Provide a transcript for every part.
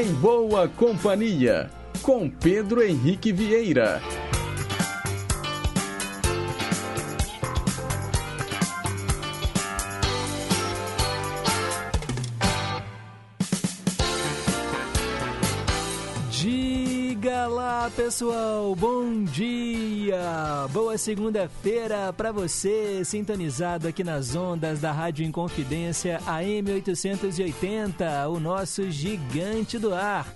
Em Boa Companhia, com Pedro Henrique Vieira. Diga lá, pessoal, bom dia! Boa segunda-feira para você, sintonizado aqui nas ondas da Rádio Inconfidência AM 880, o nosso gigante do ar.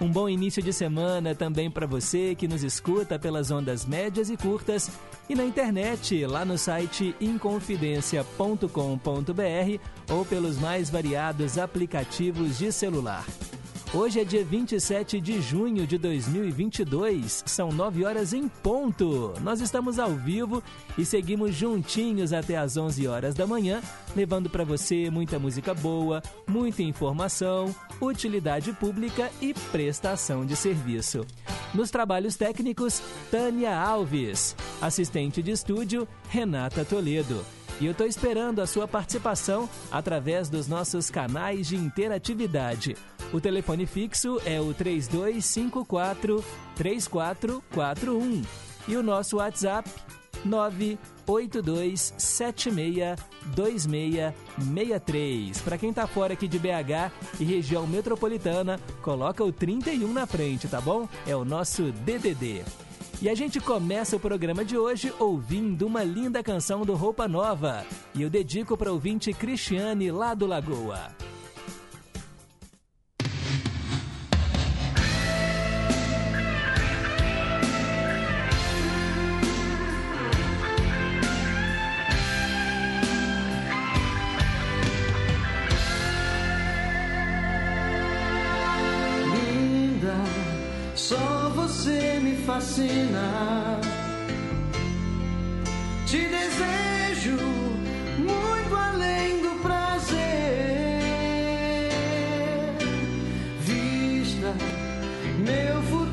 Um bom início de semana também para você que nos escuta pelas ondas médias e curtas e na internet, lá no site inconfidencia.com.br ou pelos mais variados aplicativos de celular. Hoje é dia 27 de junho de 2022, são 9 horas em ponto. Nós estamos ao vivo e seguimos juntinhos até às 11 horas da manhã, levando para você muita música boa, muita informação, utilidade pública e prestação de serviço. Nos trabalhos técnicos, Tânia Alves. Assistente de estúdio, Renata Toledo. E eu estou esperando a sua participação através dos nossos canais de interatividade. O telefone fixo é o 3254 3441 e o nosso WhatsApp 982762663. Para quem tá fora aqui de BH e região metropolitana, coloca o 31 na frente, tá bom? É o nosso DDD. E a gente começa o programa de hoje ouvindo uma linda canção do Roupa Nova. E eu dedico para o ouvinte Cristiane lá do Lagoa. Fascina. Te desejo muito além do prazer. Vista meu futuro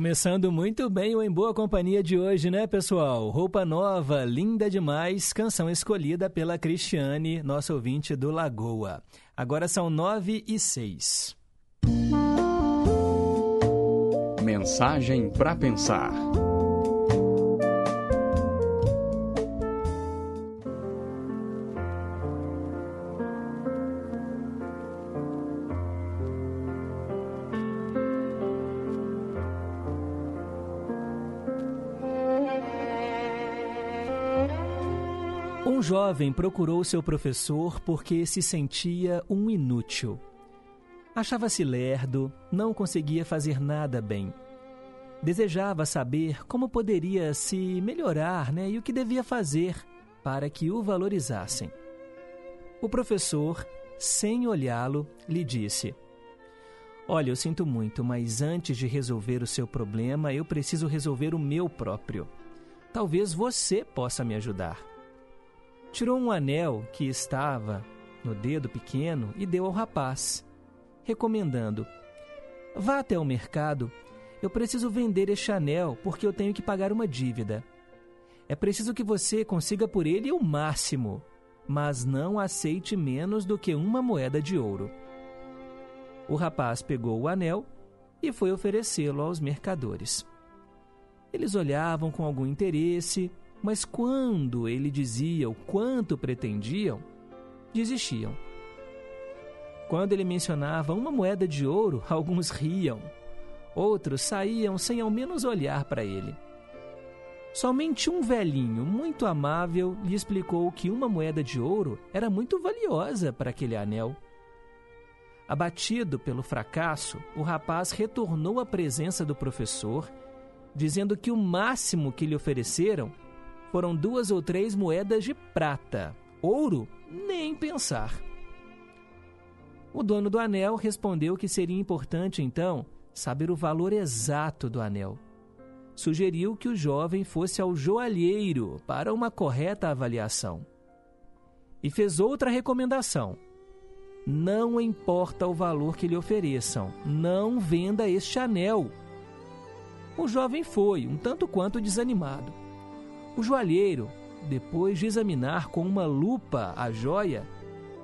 Começando muito bem o Em Boa Companhia de hoje, né, pessoal? Roupa nova, linda demais, canção escolhida pela Cristiane, nossa ouvinte do Lagoa. Agora são nove e seis. Mensagem para pensar. Jovem procurou seu professor porque se sentia um inútil. Achava-se lerdo, não conseguia fazer nada bem. Desejava saber como poderia se melhorar né, e o que devia fazer para que o valorizassem. O professor, sem olhá-lo, lhe disse: Olha, eu sinto muito, mas antes de resolver o seu problema, eu preciso resolver o meu próprio. Talvez você possa me ajudar tirou um anel que estava no dedo pequeno e deu ao rapaz, recomendando: Vá até o mercado, eu preciso vender este anel porque eu tenho que pagar uma dívida. É preciso que você consiga por ele o máximo, mas não aceite menos do que uma moeda de ouro. O rapaz pegou o anel e foi oferecê-lo aos mercadores. Eles olhavam com algum interesse, mas quando ele dizia o quanto pretendiam, desistiam. Quando ele mencionava uma moeda de ouro, alguns riam. Outros saíam sem ao menos olhar para ele. Somente um velhinho muito amável lhe explicou que uma moeda de ouro era muito valiosa para aquele anel. Abatido pelo fracasso, o rapaz retornou à presença do professor, dizendo que o máximo que lhe ofereceram foram duas ou três moedas de prata. Ouro, nem pensar. O dono do anel respondeu que seria importante, então, saber o valor exato do anel. Sugeriu que o jovem fosse ao joalheiro para uma correta avaliação. E fez outra recomendação. Não importa o valor que lhe ofereçam, não venda este anel. O jovem foi, um tanto quanto desanimado. O joalheiro, depois de examinar com uma lupa a joia,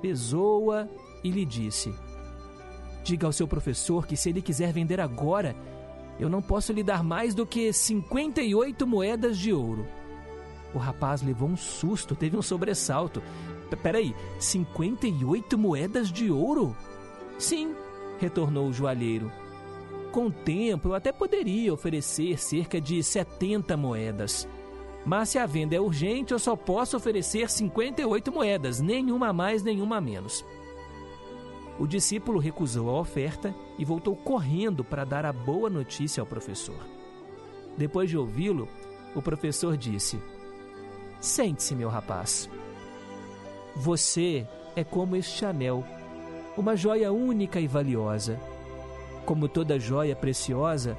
pesou-a e lhe disse: Diga ao seu professor que se ele quiser vender agora, eu não posso lhe dar mais do que 58 moedas de ouro. O rapaz levou um susto, teve um sobressalto. Peraí, 58 moedas de ouro? Sim, retornou o joalheiro. Com o tempo, eu até poderia oferecer cerca de 70 moedas. Mas se a venda é urgente, eu só posso oferecer 58 moedas, nenhuma a mais, nenhuma a menos. O discípulo recusou a oferta e voltou correndo para dar a boa notícia ao professor. Depois de ouvi-lo, o professor disse: Sente-se, meu rapaz. Você é como este anel, uma joia única e valiosa. Como toda joia preciosa,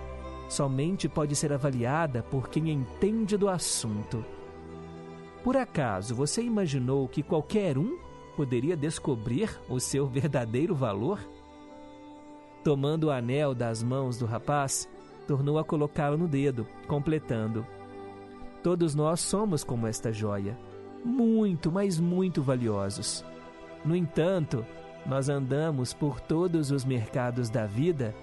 somente pode ser avaliada por quem entende do assunto. Por acaso você imaginou que qualquer um poderia descobrir o seu verdadeiro valor? Tomando o anel das mãos do rapaz, tornou a colocá-lo no dedo, completando: Todos nós somos como esta joia, muito, mas muito valiosos. No entanto, nós andamos por todos os mercados da vida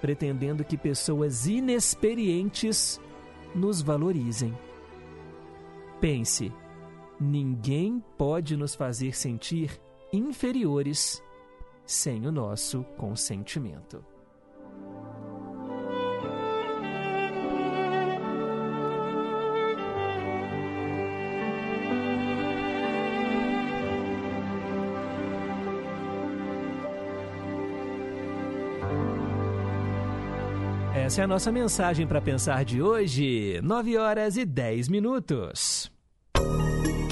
pretendendo que pessoas inexperientes nos valorizem. Pense, ninguém pode nos fazer sentir inferiores sem o nosso consentimento. Essa é a nossa mensagem para pensar de hoje, 9 horas e 10 minutos.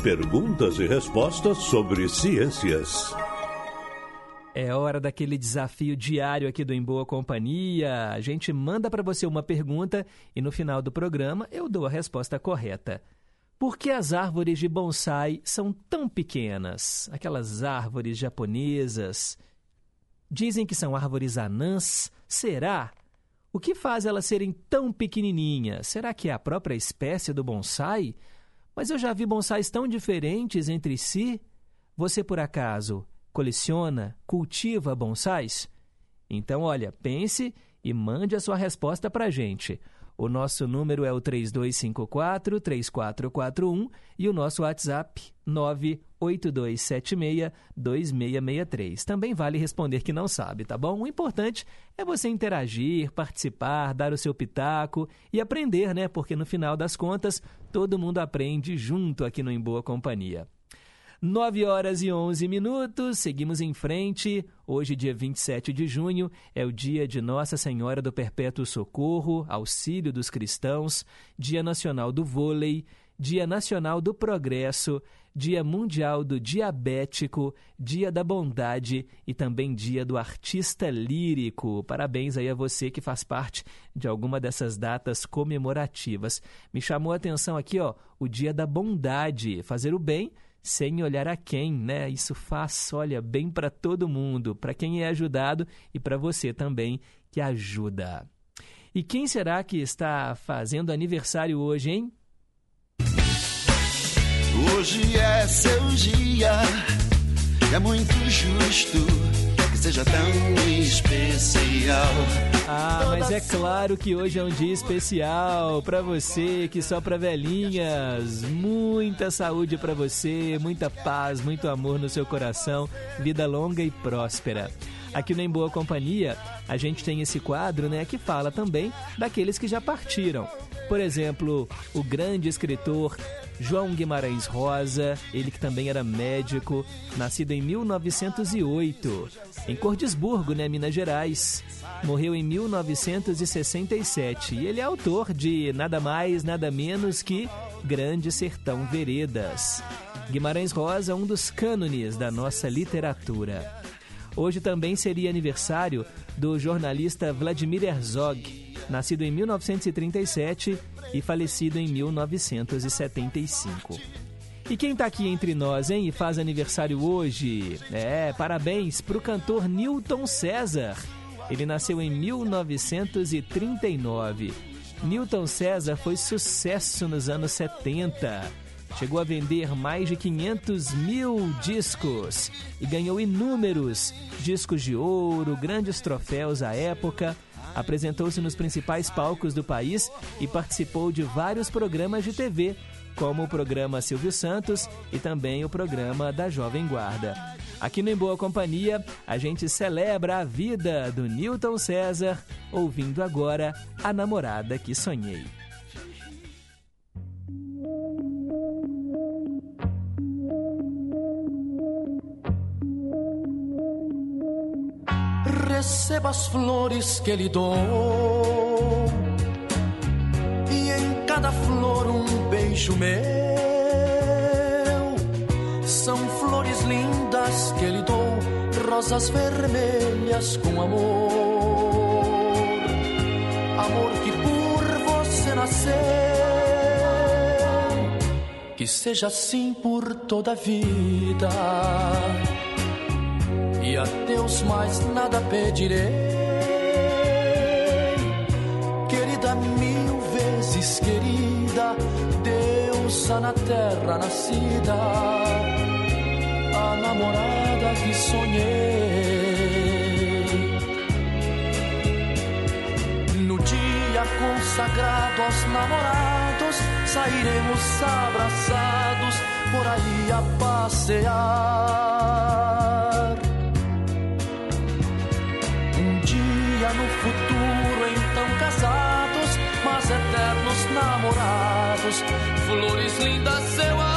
Perguntas e respostas sobre ciências. É hora daquele desafio diário aqui do Em Boa Companhia. A gente manda para você uma pergunta e no final do programa eu dou a resposta correta. Por que as árvores de bonsai são tão pequenas? Aquelas árvores japonesas. Dizem que são árvores anãs. Será? O que faz elas serem tão pequenininhas? Será que é a própria espécie do bonsai? Mas eu já vi bonsais tão diferentes entre si. Você, por acaso, coleciona, cultiva bonsais? Então, olha, pense e mande a sua resposta para a gente. O nosso número é o 3254-3441 e o nosso WhatsApp 98276-2663. Também vale responder que não sabe, tá bom? O importante é você interagir, participar, dar o seu pitaco e aprender, né? Porque no final das contas, todo mundo aprende junto aqui no Em Boa Companhia. 9 horas e 11 minutos, seguimos em frente. Hoje, dia 27 de junho, é o dia de Nossa Senhora do Perpétuo Socorro, Auxílio dos Cristãos, Dia Nacional do Vôlei, Dia Nacional do Progresso, Dia Mundial do Diabético, Dia da Bondade e também Dia do Artista Lírico. Parabéns aí a você que faz parte de alguma dessas datas comemorativas. Me chamou a atenção aqui, ó, o Dia da Bondade, fazer o bem sem olhar a quem, né? Isso faz, olha, bem para todo mundo, para quem é ajudado e para você também que ajuda. E quem será que está fazendo aniversário hoje, hein? Hoje é seu dia, é muito justo seja tão especial. Ah, mas é claro que hoje é um dia especial para você que só para velhinhas. Muita saúde para você, muita paz, muito amor no seu coração, vida longa e próspera. Aqui no Em Boa Companhia, a gente tem esse quadro, né, que fala também daqueles que já partiram. Por exemplo, o grande escritor João Guimarães Rosa, ele que também era médico, nascido em 1908, em Cordisburgo, né, Minas Gerais. Morreu em 1967 e ele é autor de nada mais, nada menos que Grande Sertão Veredas. Guimarães Rosa é um dos cânones da nossa literatura. Hoje também seria aniversário do jornalista Vladimir Herzog, nascido em 1937 e falecido em 1975. E quem está aqui entre nós, hein, e faz aniversário hoje? É, parabéns para o cantor Newton César. Ele nasceu em 1939. Newton César foi sucesso nos anos 70. Chegou a vender mais de 500 mil discos e ganhou inúmeros discos de ouro, grandes troféus à época. Apresentou-se nos principais palcos do país e participou de vários programas de TV, como o programa Silvio Santos e também o programa da Jovem Guarda. Aqui no Em Boa Companhia, a gente celebra a vida do Newton César, ouvindo agora A Namorada que Sonhei. Receba as flores que lhe dou, e em cada flor um beijo meu. São flores lindas que lhe dou, rosas vermelhas com amor, amor que por você nasceu. Que seja assim por toda a vida a Deus mais nada pedirei. Querida, mil vezes querida, deusa na terra nascida, a namorada que sonhei. No dia consagrado aos namorados, sairemos abraçados por aí a passear. Mas eternos namorados. Flores lindas eu ainda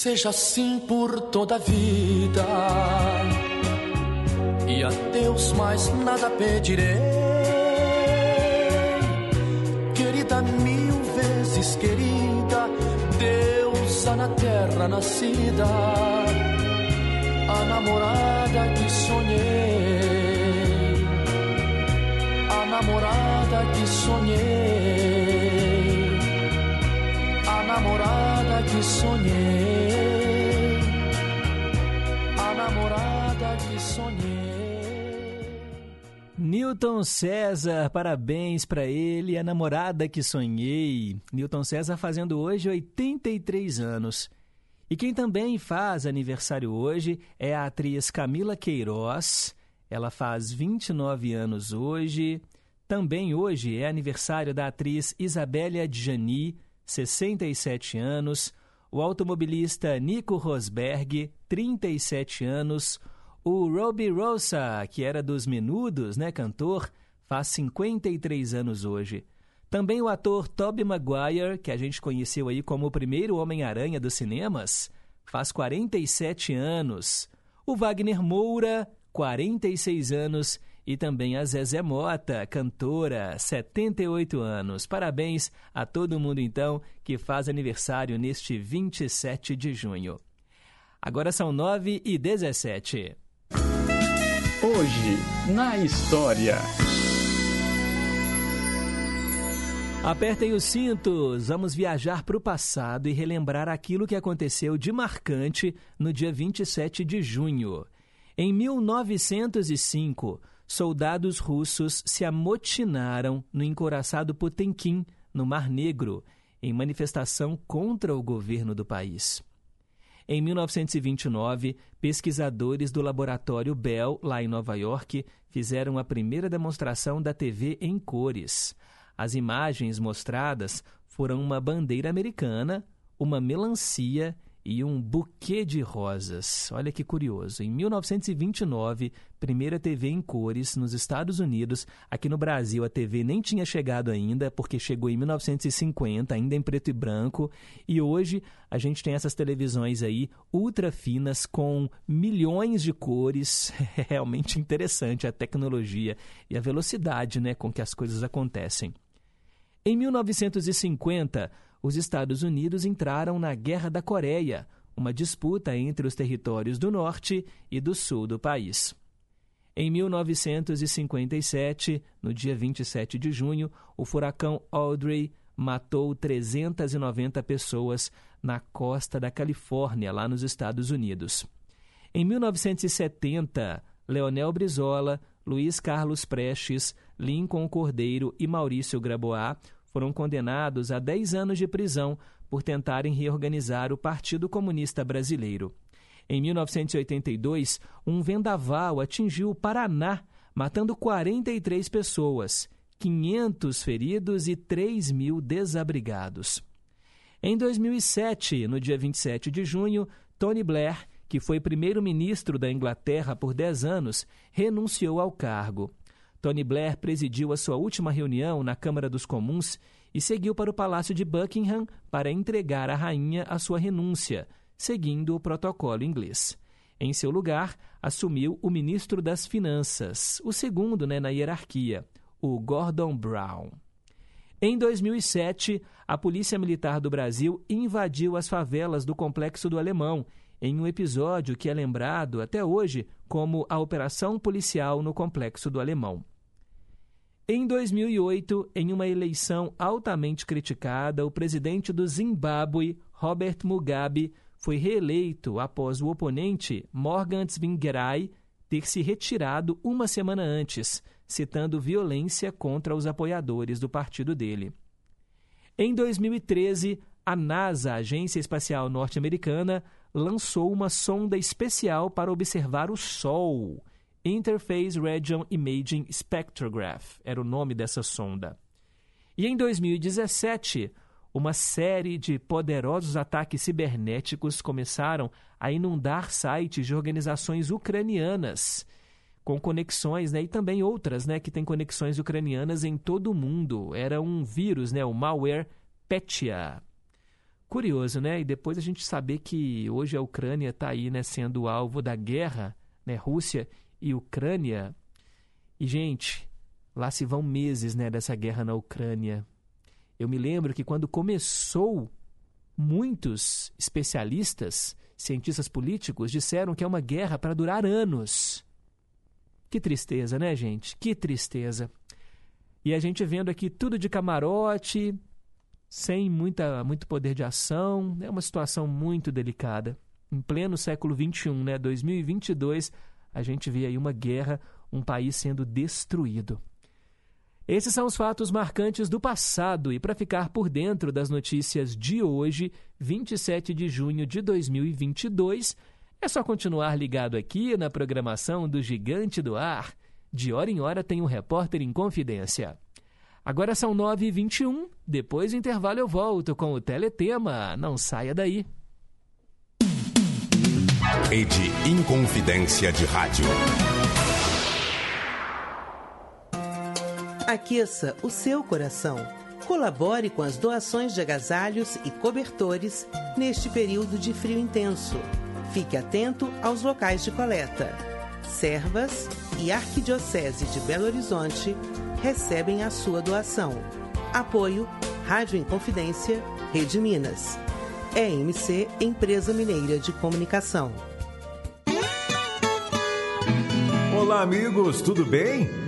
Seja assim por toda a vida. E a Deus mais nada pedirei. Querida, mil vezes querida, deusa na terra nascida, a namorada que sonhei, a namorada que sonhei, a namorada que sonhei. Newton César, parabéns para ele, a namorada que sonhei. Newton César fazendo hoje 83 anos. E quem também faz aniversário hoje é a atriz Camila Queiroz. Ela faz 29 anos hoje. Também hoje é aniversário da atriz Isabélia Djani, 67 anos. O automobilista Nico Rosberg, 37 anos. O Robbie Rosa, que era dos Menudos, né, cantor, faz 53 anos hoje. Também o ator Tobey Maguire, que a gente conheceu aí como o primeiro Homem-Aranha dos cinemas, faz 47 anos. O Wagner Moura, 46 anos. E também a Zezé Mota, cantora, 78 anos. Parabéns a todo mundo, então, que faz aniversário neste 27 de junho. Agora são 9 e 17. Hoje, na história. Apertem os cintos, vamos viajar para o passado e relembrar aquilo que aconteceu de marcante no dia 27 de junho. Em 1905, soldados russos se amotinaram no encoraçado Potemkin, no Mar Negro, em manifestação contra o governo do país. Em 1929, pesquisadores do laboratório Bell, lá em Nova York, fizeram a primeira demonstração da TV em cores. As imagens mostradas foram uma bandeira americana, uma melancia e um buquê de rosas. Olha que curioso. Em 1929, primeira TV em cores nos Estados Unidos. Aqui no Brasil a TV nem tinha chegado ainda, porque chegou em 1950, ainda em preto e branco. E hoje a gente tem essas televisões aí ultra finas com milhões de cores. É realmente interessante a tecnologia e a velocidade, né, com que as coisas acontecem. Em 1950, os Estados Unidos entraram na Guerra da Coreia, uma disputa entre os territórios do norte e do sul do país. Em 1957, no dia 27 de junho, o furacão Audrey matou 390 pessoas na costa da Califórnia, lá nos Estados Unidos. Em 1970, Leonel Brizola, Luiz Carlos Prestes, Lincoln Cordeiro e Maurício Grabois foram condenados a 10 anos de prisão por tentarem reorganizar o Partido Comunista Brasileiro. Em 1982, um vendaval atingiu o Paraná, matando 43 pessoas, 500 feridos e 3 mil desabrigados. Em 2007, no dia 27 de junho, Tony Blair, que foi primeiro-ministro da Inglaterra por 10 anos, renunciou ao cargo. Tony Blair presidiu a sua última reunião na Câmara dos Comuns e seguiu para o Palácio de Buckingham para entregar à rainha a sua renúncia, seguindo o protocolo inglês. Em seu lugar, assumiu o ministro das Finanças, o segundo né, na hierarquia, o Gordon Brown. Em 2007, a Polícia Militar do Brasil invadiu as favelas do Complexo do Alemão, em um episódio que é lembrado até hoje como a Operação Policial no Complexo do Alemão. Em 2008, em uma eleição altamente criticada, o presidente do Zimbábue, Robert Mugabe, foi reeleito após o oponente Morgan Tsvangirai ter se retirado uma semana antes, citando violência contra os apoiadores do partido dele. Em 2013, a NASA, Agência Espacial Norte-Americana, lançou uma sonda especial para observar o Sol Interface Region Imaging Spectrograph era o nome dessa sonda. E em 2017, uma série de poderosos ataques cibernéticos começaram a inundar sites de organizações ucranianas, com conexões, né, e também outras, né, que têm conexões ucranianas em todo o mundo. Era um vírus, né, o malware Petya. Curioso, né? E depois a gente saber que hoje a Ucrânia está aí, né, sendo alvo da guerra, né, Rússia e Ucrânia. E, gente, lá se vão meses né, dessa guerra na Ucrânia. Eu me lembro que quando começou muitos especialistas, cientistas políticos, disseram que é uma guerra para durar anos. Que tristeza, né, gente? Que tristeza. E a gente vendo aqui tudo de camarote, sem muita, muito poder de ação, é uma situação muito delicada. Em pleno século XXI, né, 2022, a gente vê aí uma guerra, um país sendo destruído. Esses são os fatos marcantes do passado e para ficar por dentro das notícias de hoje, 27 de junho de 2022, é só continuar ligado aqui na programação do Gigante do Ar. De hora em hora tem um repórter em confidência. Agora são 9h21, depois do intervalo eu volto com o Teletema. Não saia daí. Rede Inconfidência de Rádio. Aqueça o seu coração. Colabore com as doações de agasalhos e cobertores neste período de frio intenso. Fique atento aos locais de coleta. Servas e Arquidiocese de Belo Horizonte recebem a sua doação. Apoio Rádio Inconfidência, Rede Minas. EMC Empresa Mineira de Comunicação. Olá, amigos, tudo bem?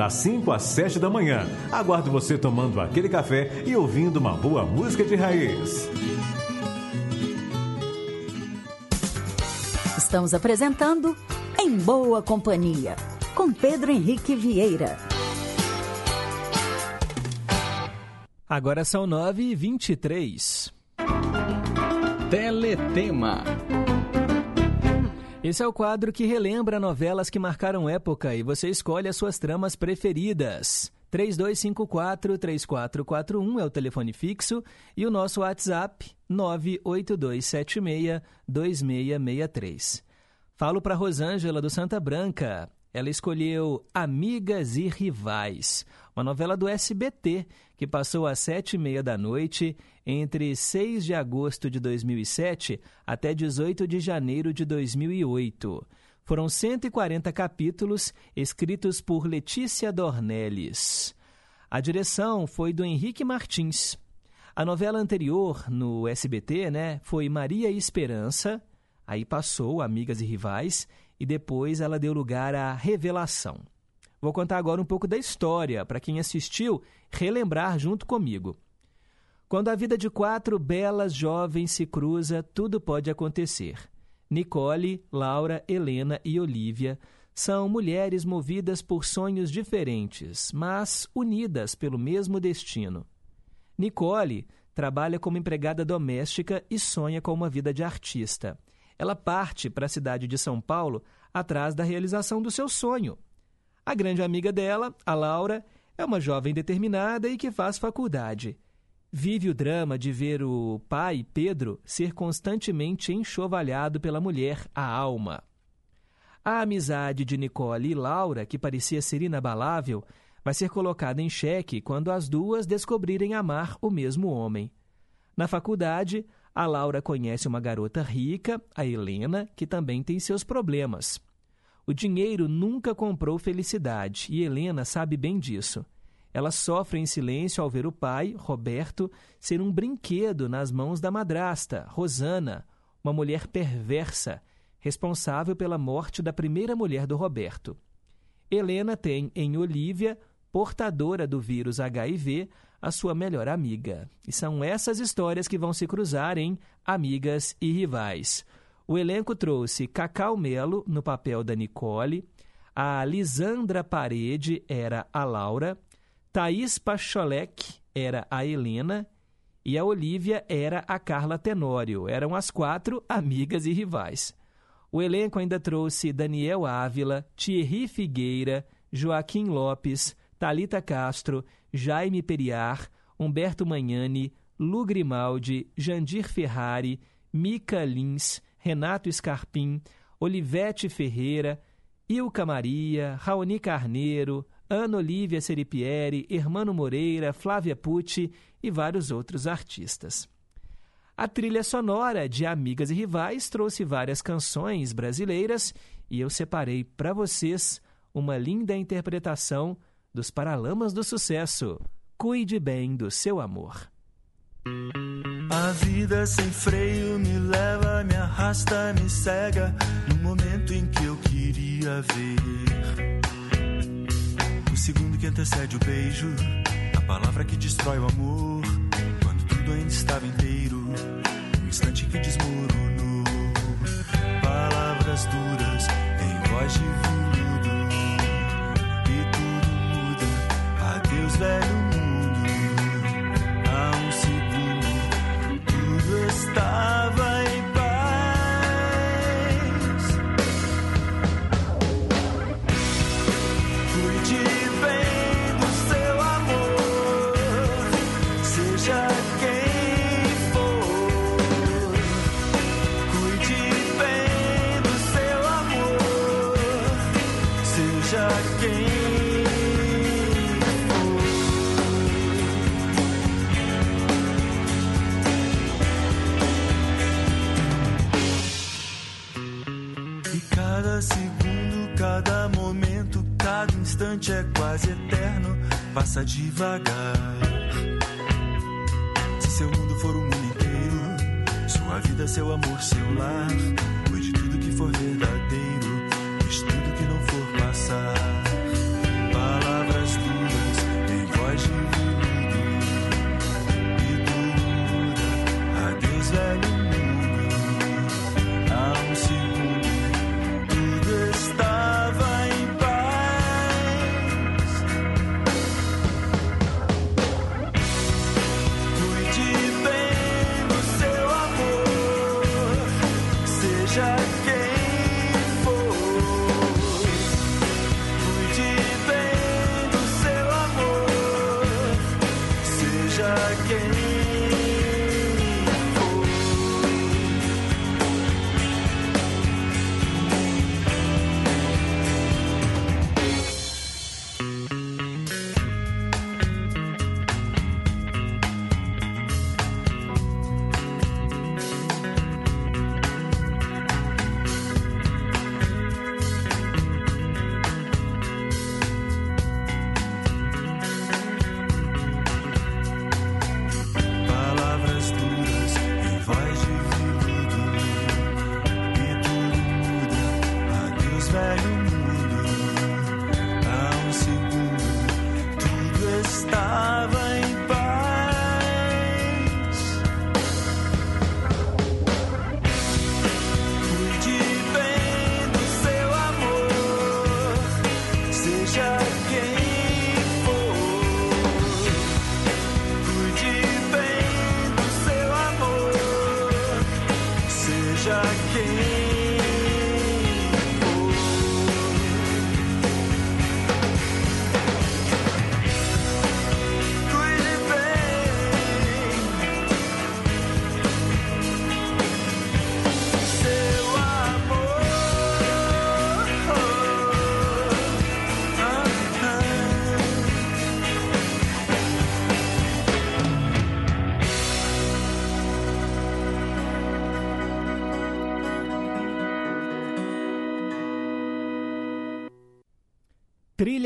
das 5 às 7 da manhã. Aguardo você tomando aquele café e ouvindo uma boa música de raiz. Estamos apresentando Em Boa Companhia, com Pedro Henrique Vieira. Agora são 9h23. Teletema. Esse é o quadro que relembra novelas que marcaram época e você escolhe as suas tramas preferidas. 3254-3441 é o telefone fixo e o nosso WhatsApp 98276-2663. Falo para Rosângela do Santa Branca. Ela escolheu Amigas e Rivais, uma novela do SBT que passou às sete e meia da noite entre 6 de agosto de 2007 até 18 de janeiro de 2008. Foram 140 capítulos escritos por Letícia Dornelles. A direção foi do Henrique Martins. A novela anterior no SBT, né, foi Maria Esperança, aí passou Amigas e Rivais e depois ela deu lugar à Revelação. Vou contar agora um pouco da história para quem assistiu relembrar junto comigo. Quando a vida de quatro belas jovens se cruza, tudo pode acontecer. Nicole, Laura, Helena e Olivia são mulheres movidas por sonhos diferentes, mas unidas pelo mesmo destino. Nicole trabalha como empregada doméstica e sonha com uma vida de artista. Ela parte para a cidade de São Paulo atrás da realização do seu sonho. A grande amiga dela, a Laura, é uma jovem determinada e que faz faculdade. Vive o drama de ver o pai, Pedro, ser constantemente enxovalhado pela mulher, a Alma. A amizade de Nicole e Laura, que parecia ser inabalável, vai ser colocada em xeque quando as duas descobrirem amar o mesmo homem. Na faculdade, a Laura conhece uma garota rica, a Helena, que também tem seus problemas. O dinheiro nunca comprou felicidade e Helena sabe bem disso. Ela sofre em silêncio ao ver o pai, Roberto, ser um brinquedo nas mãos da madrasta, Rosana, uma mulher perversa, responsável pela morte da primeira mulher do Roberto. Helena tem em Olivia, portadora do vírus HIV, a sua melhor amiga. E são essas histórias que vão se cruzar em Amigas e Rivais. O elenco trouxe Cacau Melo no papel da Nicole, a Lisandra Parede era a Laura, Thaís Pacholek era a Helena e a Olivia era a Carla Tenório. Eram as quatro amigas e rivais. O elenco ainda trouxe Daniel Ávila, Thierry Figueira, Joaquim Lopes, Talita Castro, Jaime Periar, Humberto Magnani, Lu Grimaldi, Jandir Ferrari, Mica Lins, Renato Scarpim, Olivete Ferreira, Ilka Maria, Raoni Carneiro, Ana Olívia Seripieri, Hermano Moreira, Flávia Pucci e vários outros artistas. A trilha sonora de Amigas e Rivais trouxe várias canções brasileiras e eu separei para vocês uma linda interpretação dos Paralamas do Sucesso. Cuide bem do seu amor. A vida sem freio me leva, me arrasta, me cega no momento em que eu queria ver. O segundo que antecede o beijo, a palavra que destrói o amor, quando tudo ainda estava inteiro, o instante que desmoronou. Palavras duras em voz de veludo, e tudo muda. Adeus, velho instante é quase eterno, passa devagar. Se seu mundo for o mundo inteiro, sua vida, seu amor, seu lar, cuide tudo que for verdadeiro, diz tudo que não for passar. Seja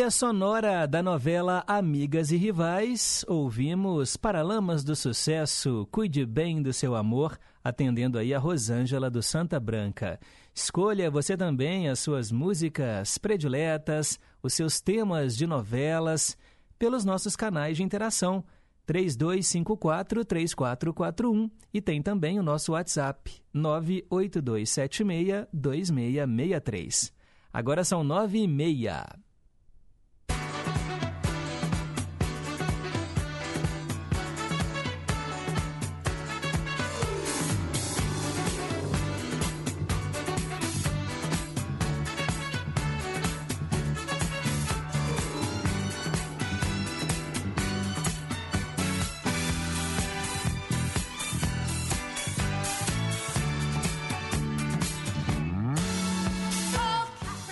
Trilha sonora da novela Amigas e Rivais, ouvimos Paralamas do Sucesso, Cuide Bem do Seu Amor, atendendo aí a Rosângela do Santa Branca. Escolha você também as suas músicas prediletas, os seus temas de novelas, pelos nossos canais de interação, 3254-3441 e tem também o nosso WhatsApp, 982762663. Agora são nove e meia.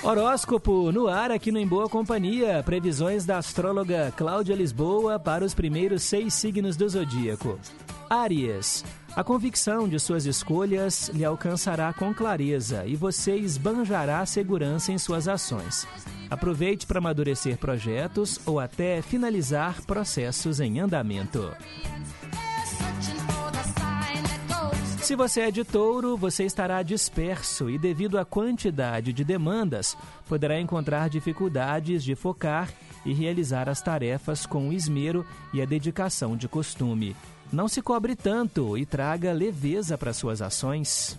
Horóscopo no ar aqui no Em Boa Companhia. Previsões da astróloga Cláudia Lisboa para os primeiros seis signos do zodíaco. Áries. A convicção de suas escolhas lhe alcançará com clareza e você esbanjará segurança em suas ações. Aproveite para amadurecer projetos ou até finalizar processos em andamento. Se você é de touro, você estará disperso e, devido à quantidade de demandas, poderá encontrar dificuldades de focar e realizar as tarefas com o esmero e a dedicação de costume. Não se cobre tanto e traga leveza para suas ações.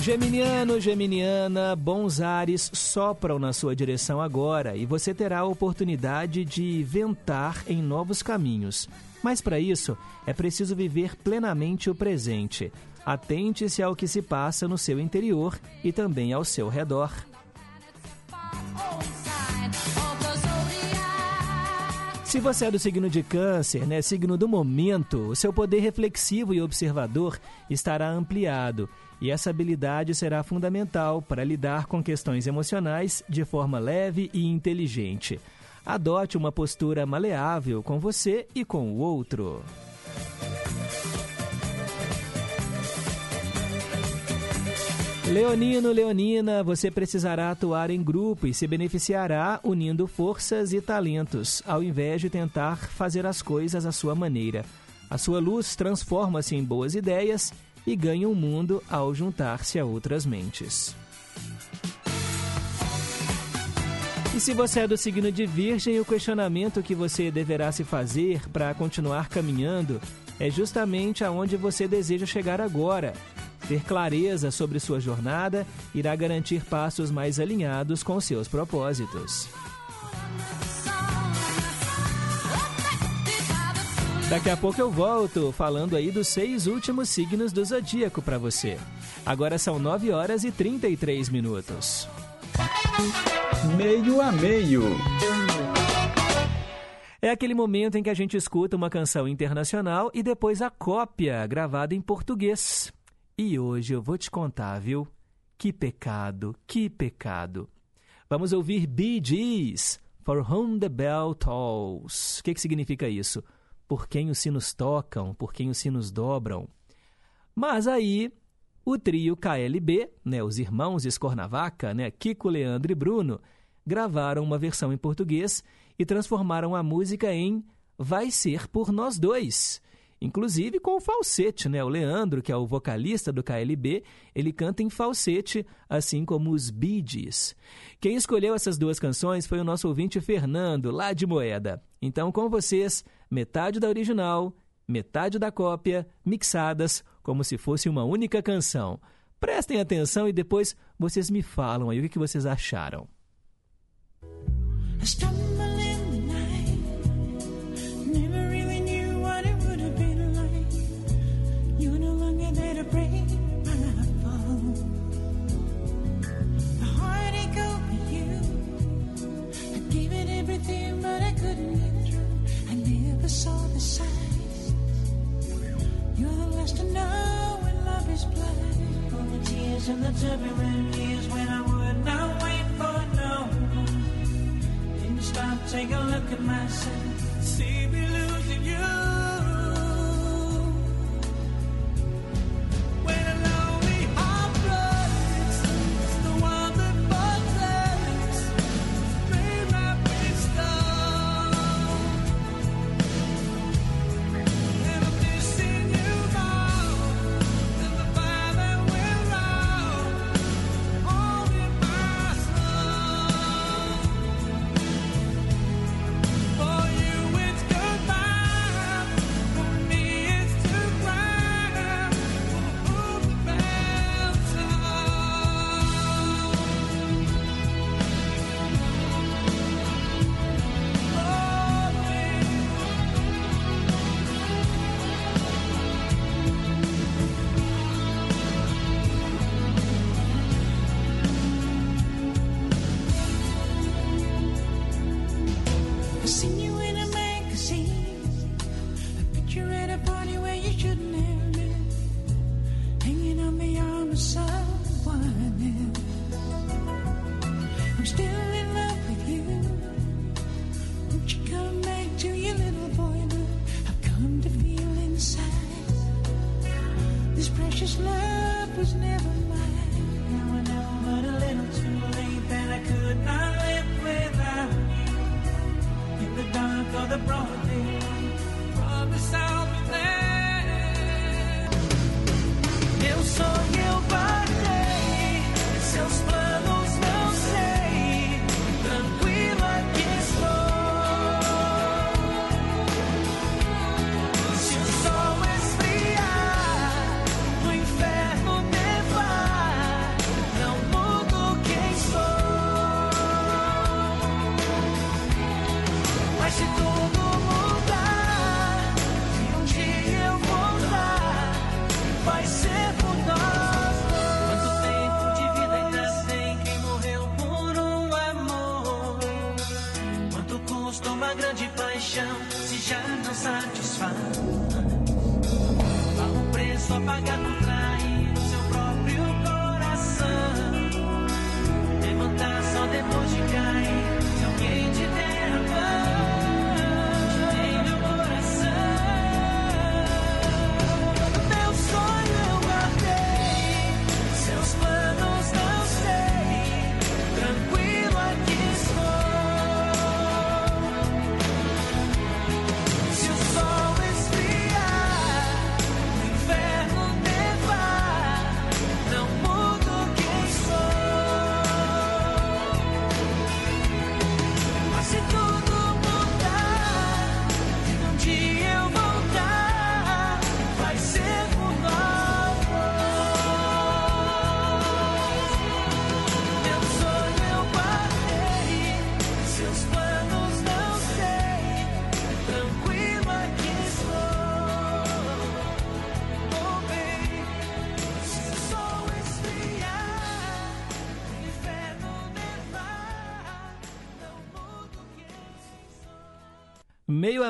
Geminiano, Geminiana, bons ares sopram na sua direção agora e você terá a oportunidade de ventar em novos caminhos. Mas para isso, é preciso viver plenamente o presente. Atente-se ao que se passa no seu interior e também ao seu redor. Se você é do signo de Câncer, né, signo do momento, o seu poder reflexivo e observador estará ampliado e essa habilidade será fundamental para lidar com questões emocionais de forma leve e inteligente. Adote uma postura maleável com você e com o outro. Leonino, Leonina, você precisará atuar em grupo e se beneficiará unindo forças e talentos, ao invés de tentar fazer as coisas à sua maneira. A sua luz transforma-se em boas ideias e ganha um mundo ao juntar-se a outras mentes. E se você é do signo de Virgem, o questionamento que você deverá se fazer para continuar caminhando é justamente aonde você deseja chegar agora. Ter clareza sobre sua jornada irá garantir passos mais alinhados com seus propósitos. Daqui a pouco eu volto falando aí dos seis últimos signos do zodíaco para você. Agora são 9 horas e 33 minutos. Meio a meio. É aquele momento em que a gente escuta uma canção internacional e depois a cópia gravada em português. E hoje eu vou te contar, viu? Que pecado, que pecado. Vamos ouvir Bee Gees, For Whom the Bell Tolls. O que, que significa isso? Por quem os sinos tocam, por quem os sinos dobram. Mas aí o trio KLB, né, os irmãos Escornavaca, né, Kiko, Leandro e Bruno, gravaram uma versão em português e transformaram a música em Vai Ser Por Nós Dois. Inclusive com o falsete, né? O Leandro, que é o vocalista do KLB, ele canta em falsete, assim como os Bee. Quem escolheu essas duas canções foi o nosso ouvinte Fernando, lá de Moeda. Então, com vocês, metade da original, metade da cópia, mixadas como se fosse uma única canção. Prestem atenção e depois vocês me falam aí o que vocês acharam. Last to know when love is blind. All the tears and the turbulent years when I would not wait for no. Didn't stop, take a look at myself. See me losing you.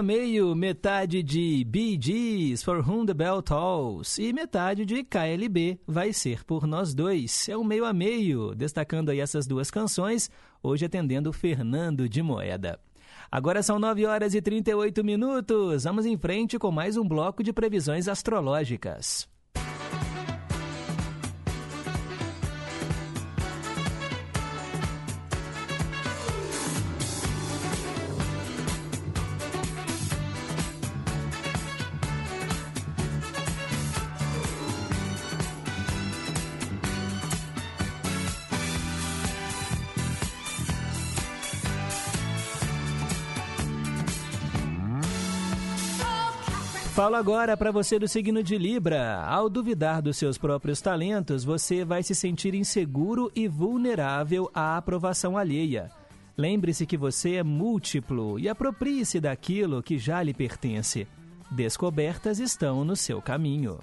A meio, metade de Gees, For Whom the Bell Tolls, e metade de KLB, Vai Ser Por Nós Dois. É um meio a meio, destacando aí essas duas canções, hoje atendendo Fernando de Moeda. Agora são 9 horas e 38 minutos, vamos em frente com mais um bloco de previsões astrológicas. Falo agora para você do signo de Libra. Ao duvidar dos seus próprios talentos, você vai se sentir inseguro e vulnerável à aprovação alheia. Lembre-se que você é múltiplo e aproprie-se daquilo que já lhe pertence. Descobertas estão no seu caminho.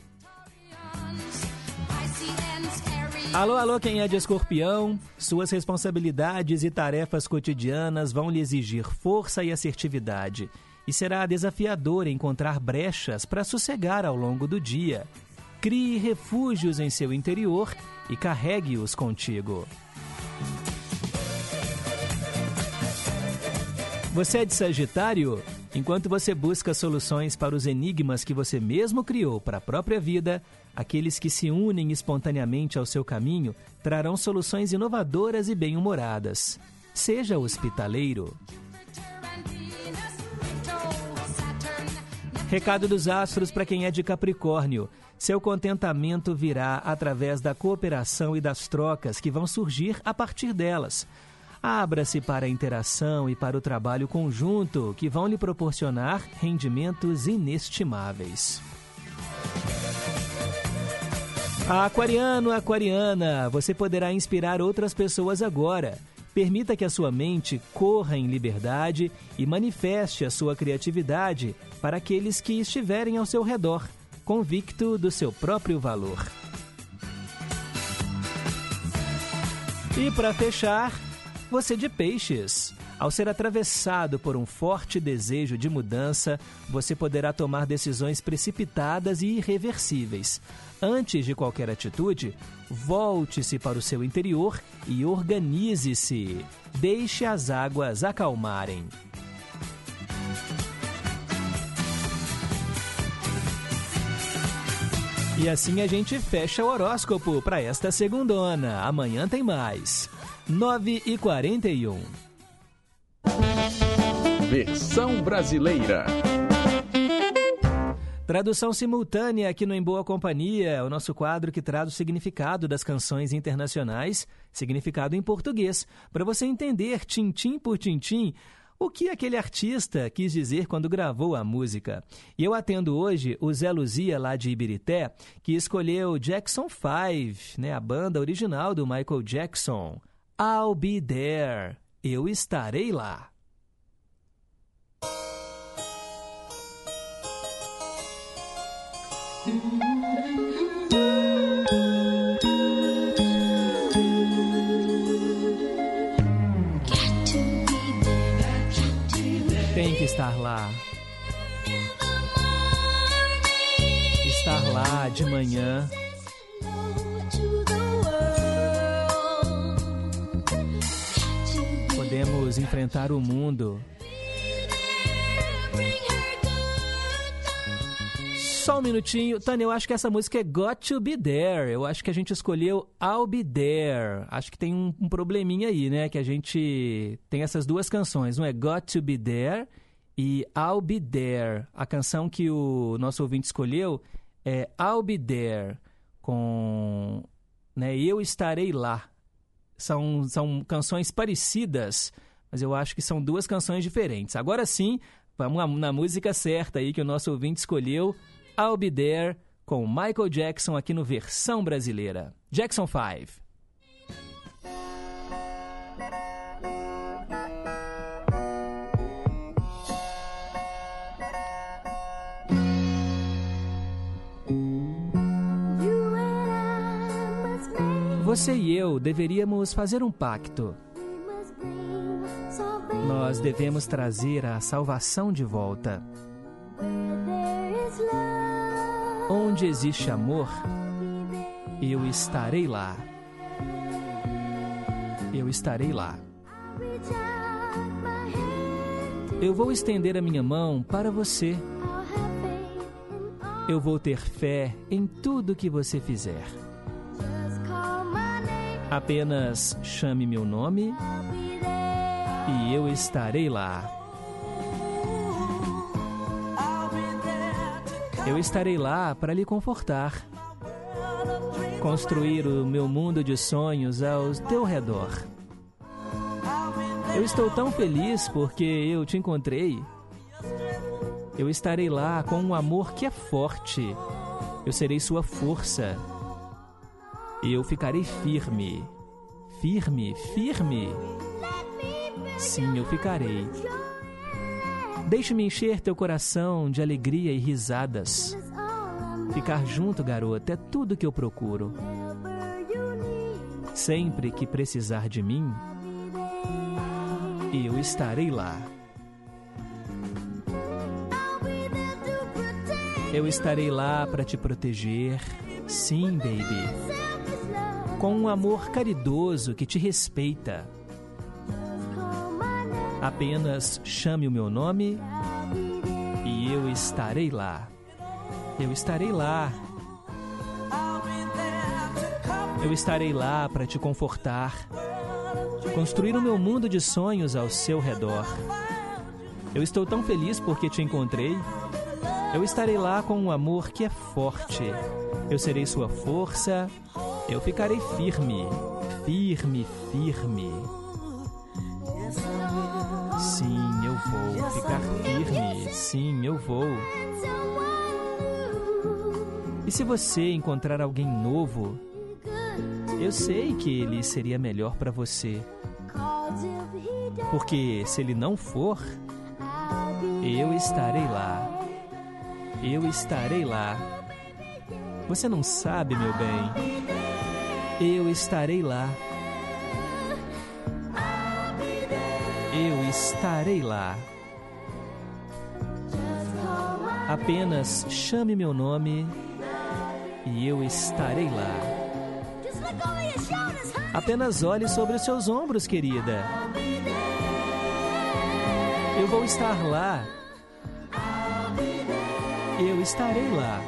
Alô, alô, quem é de escorpião? Suas responsabilidades e tarefas cotidianas vão lhe exigir força e assertividade. E será desafiador encontrar brechas para sossegar ao longo do dia. Crie refúgios em seu interior e carregue-os contigo. Você é de Sagitário? Enquanto você busca soluções para os enigmas que você mesmo criou para a própria vida, aqueles que se unem espontaneamente ao seu caminho trarão soluções inovadoras e bem-humoradas. Seja hospitaleiro. Recado dos astros para quem é de Capricórnio. Seu contentamento virá através da cooperação e das trocas que vão surgir a partir delas. Abra-se para a interação e para o trabalho conjunto, que vão lhe proporcionar rendimentos inestimáveis. Aquariano, aquariana, você poderá inspirar outras pessoas agora. Permita que a sua mente corra em liberdade e manifeste a sua criatividade para aqueles que estiverem ao seu redor, convicto do seu próprio valor. E para fechar, você de peixes. Ao ser atravessado por um forte desejo de mudança, você poderá tomar decisões precipitadas e irreversíveis. Antes de qualquer atitude, volte-se para o seu interior e organize-se. Deixe as águas acalmarem. E assim a gente fecha o horóscopo para esta segundona. Amanhã tem mais. 9 e 41. Versão brasileira. Tradução simultânea aqui no Em Boa Companhia, o nosso quadro que traz o significado das canções internacionais, significado em português, para você entender, tintim por tintim, o que aquele artista quis dizer quando gravou a música. E eu atendo hoje o Zé Luzia, lá de Ibirité, que escolheu Jackson 5, né, a banda original do Michael Jackson. I'll be there. Eu estarei lá. Tem que estar lá. estar lá de manhã. Podemos enfrentar o mundo. Só um minutinho. Tânia, eu acho que essa música é Got to Be There. Eu acho que a gente escolheu I'll Be There. Acho que tem um, um probleminha aí, né? Que a gente tem essas duas canções. Um é Got to Be There e I'll Be There. A canção que o nosso ouvinte escolheu é I'll Be There, com né, Eu Estarei Lá. São, são canções parecidas, mas eu acho que são duas canções diferentes. Agora sim, vamos na música certa aí que o nosso ouvinte escolheu, I'll Be There, com Michael Jackson aqui no versão brasileira. Jackson 5. Você e eu deveríamos fazer um pacto. Nós devemos trazer a salvação de volta. Onde existe amor, eu estarei lá. Eu estarei lá. Eu vou estender a minha mão para você. Eu vou ter fé em tudo que você fizer. Apenas chame meu nome e eu estarei lá. Eu estarei lá para lhe confortar, construir o meu mundo de sonhos ao teu redor. Eu estou tão feliz porque eu te encontrei. Eu estarei lá com um amor que é forte. Eu serei sua força eu ficarei firme. Firme, firme. Sim, eu ficarei. Deixe-me encher teu coração de alegria e risadas. Ficar junto, garota, é tudo que eu procuro. Sempre que precisar de mim, eu estarei lá. Eu estarei lá para te proteger. Sim, baby com um amor caridoso que te respeita. Apenas chame o meu nome e eu estarei lá. Eu estarei lá. Eu estarei lá para te confortar, construir o meu mundo de sonhos ao seu redor. Eu estou tão feliz porque te encontrei. Eu estarei lá com um amor que é forte. Eu serei sua força, eu ficarei firme, firme, firme. Sim, eu vou ficar firme. Sim, eu vou. E se você encontrar alguém novo, eu sei que ele seria melhor para você. Porque se ele não for, eu estarei lá. Eu estarei lá. Você não sabe, meu bem eu estarei lá. Eu estarei lá. Apenas chame meu nome e eu estarei lá. Apenas olhe sobre os seus ombros, querida. Eu vou estar lá. Eu estarei lá.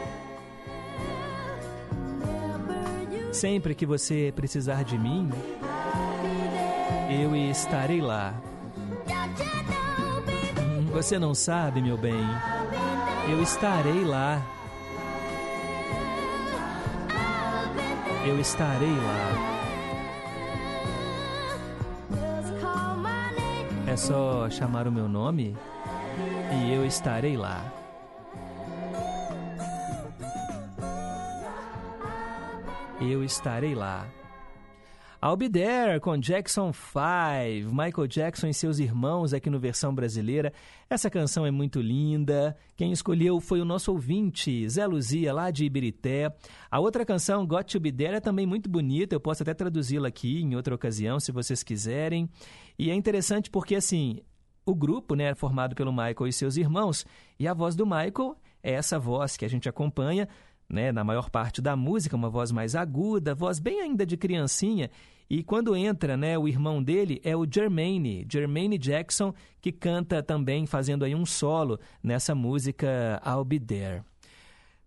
Sempre que você precisar de mim, eu estarei lá. Você não sabe, meu bem, eu estarei lá. Eu estarei lá. É só chamar o meu nome e eu estarei lá. eu estarei lá. I'll Be There com Jackson 5, Michael Jackson e seus irmãos aqui no versão brasileira. Essa canção é muito linda. Quem escolheu foi o nosso ouvinte, Zé Luzia, lá de Ibirité. A outra canção, Got to Be There, é também muito bonita. Eu posso até traduzi-la aqui em outra ocasião, se vocês quiserem. E é interessante porque, assim, o grupo né, é formado pelo Michael e seus irmãos, e a voz do Michael é essa voz que a gente acompanha né, na maior parte da música, uma voz mais aguda, voz bem ainda de criancinha. E quando entra, né, o irmão dele é o Jermaine, Jermaine Jackson, que canta também fazendo aí um solo nessa música I'll Be There.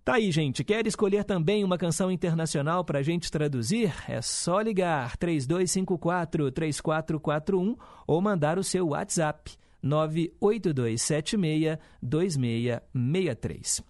Tá aí, gente. Quer escolher também uma canção internacional para a gente traduzir? É só ligar 3254-3441 ou mandar o seu WhatsApp 982762663.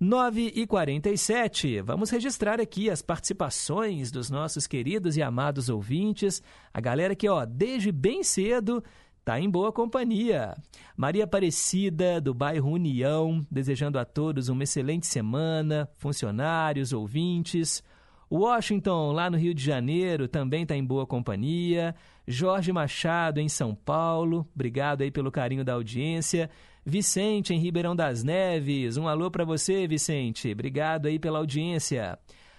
9 e 47 vamos registrar aqui as participações dos nossos queridos e amados ouvintes, a galera que, ó, desde bem cedo Tá em boa companhia. Maria Aparecida, do bairro União, desejando a todos uma excelente semana, funcionários, ouvintes. Washington, lá no Rio de Janeiro, também está em boa companhia. Jorge Machado, em São Paulo, obrigado aí pelo carinho da audiência. Vicente, em Ribeirão das Neves, um alô para você, Vicente, obrigado aí pela audiência.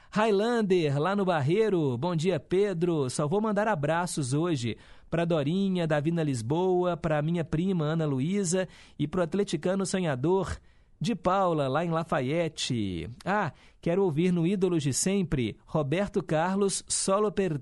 Highlander, lá no Barreiro, bom dia, Pedro, só vou mandar abraços hoje para Dorinha, Davina Lisboa, para minha prima Ana Luísa e para o atleticano sonhador de Paula, lá em Lafayette. Ah, quero ouvir no Ídolos de Sempre, Roberto Carlos Solo per.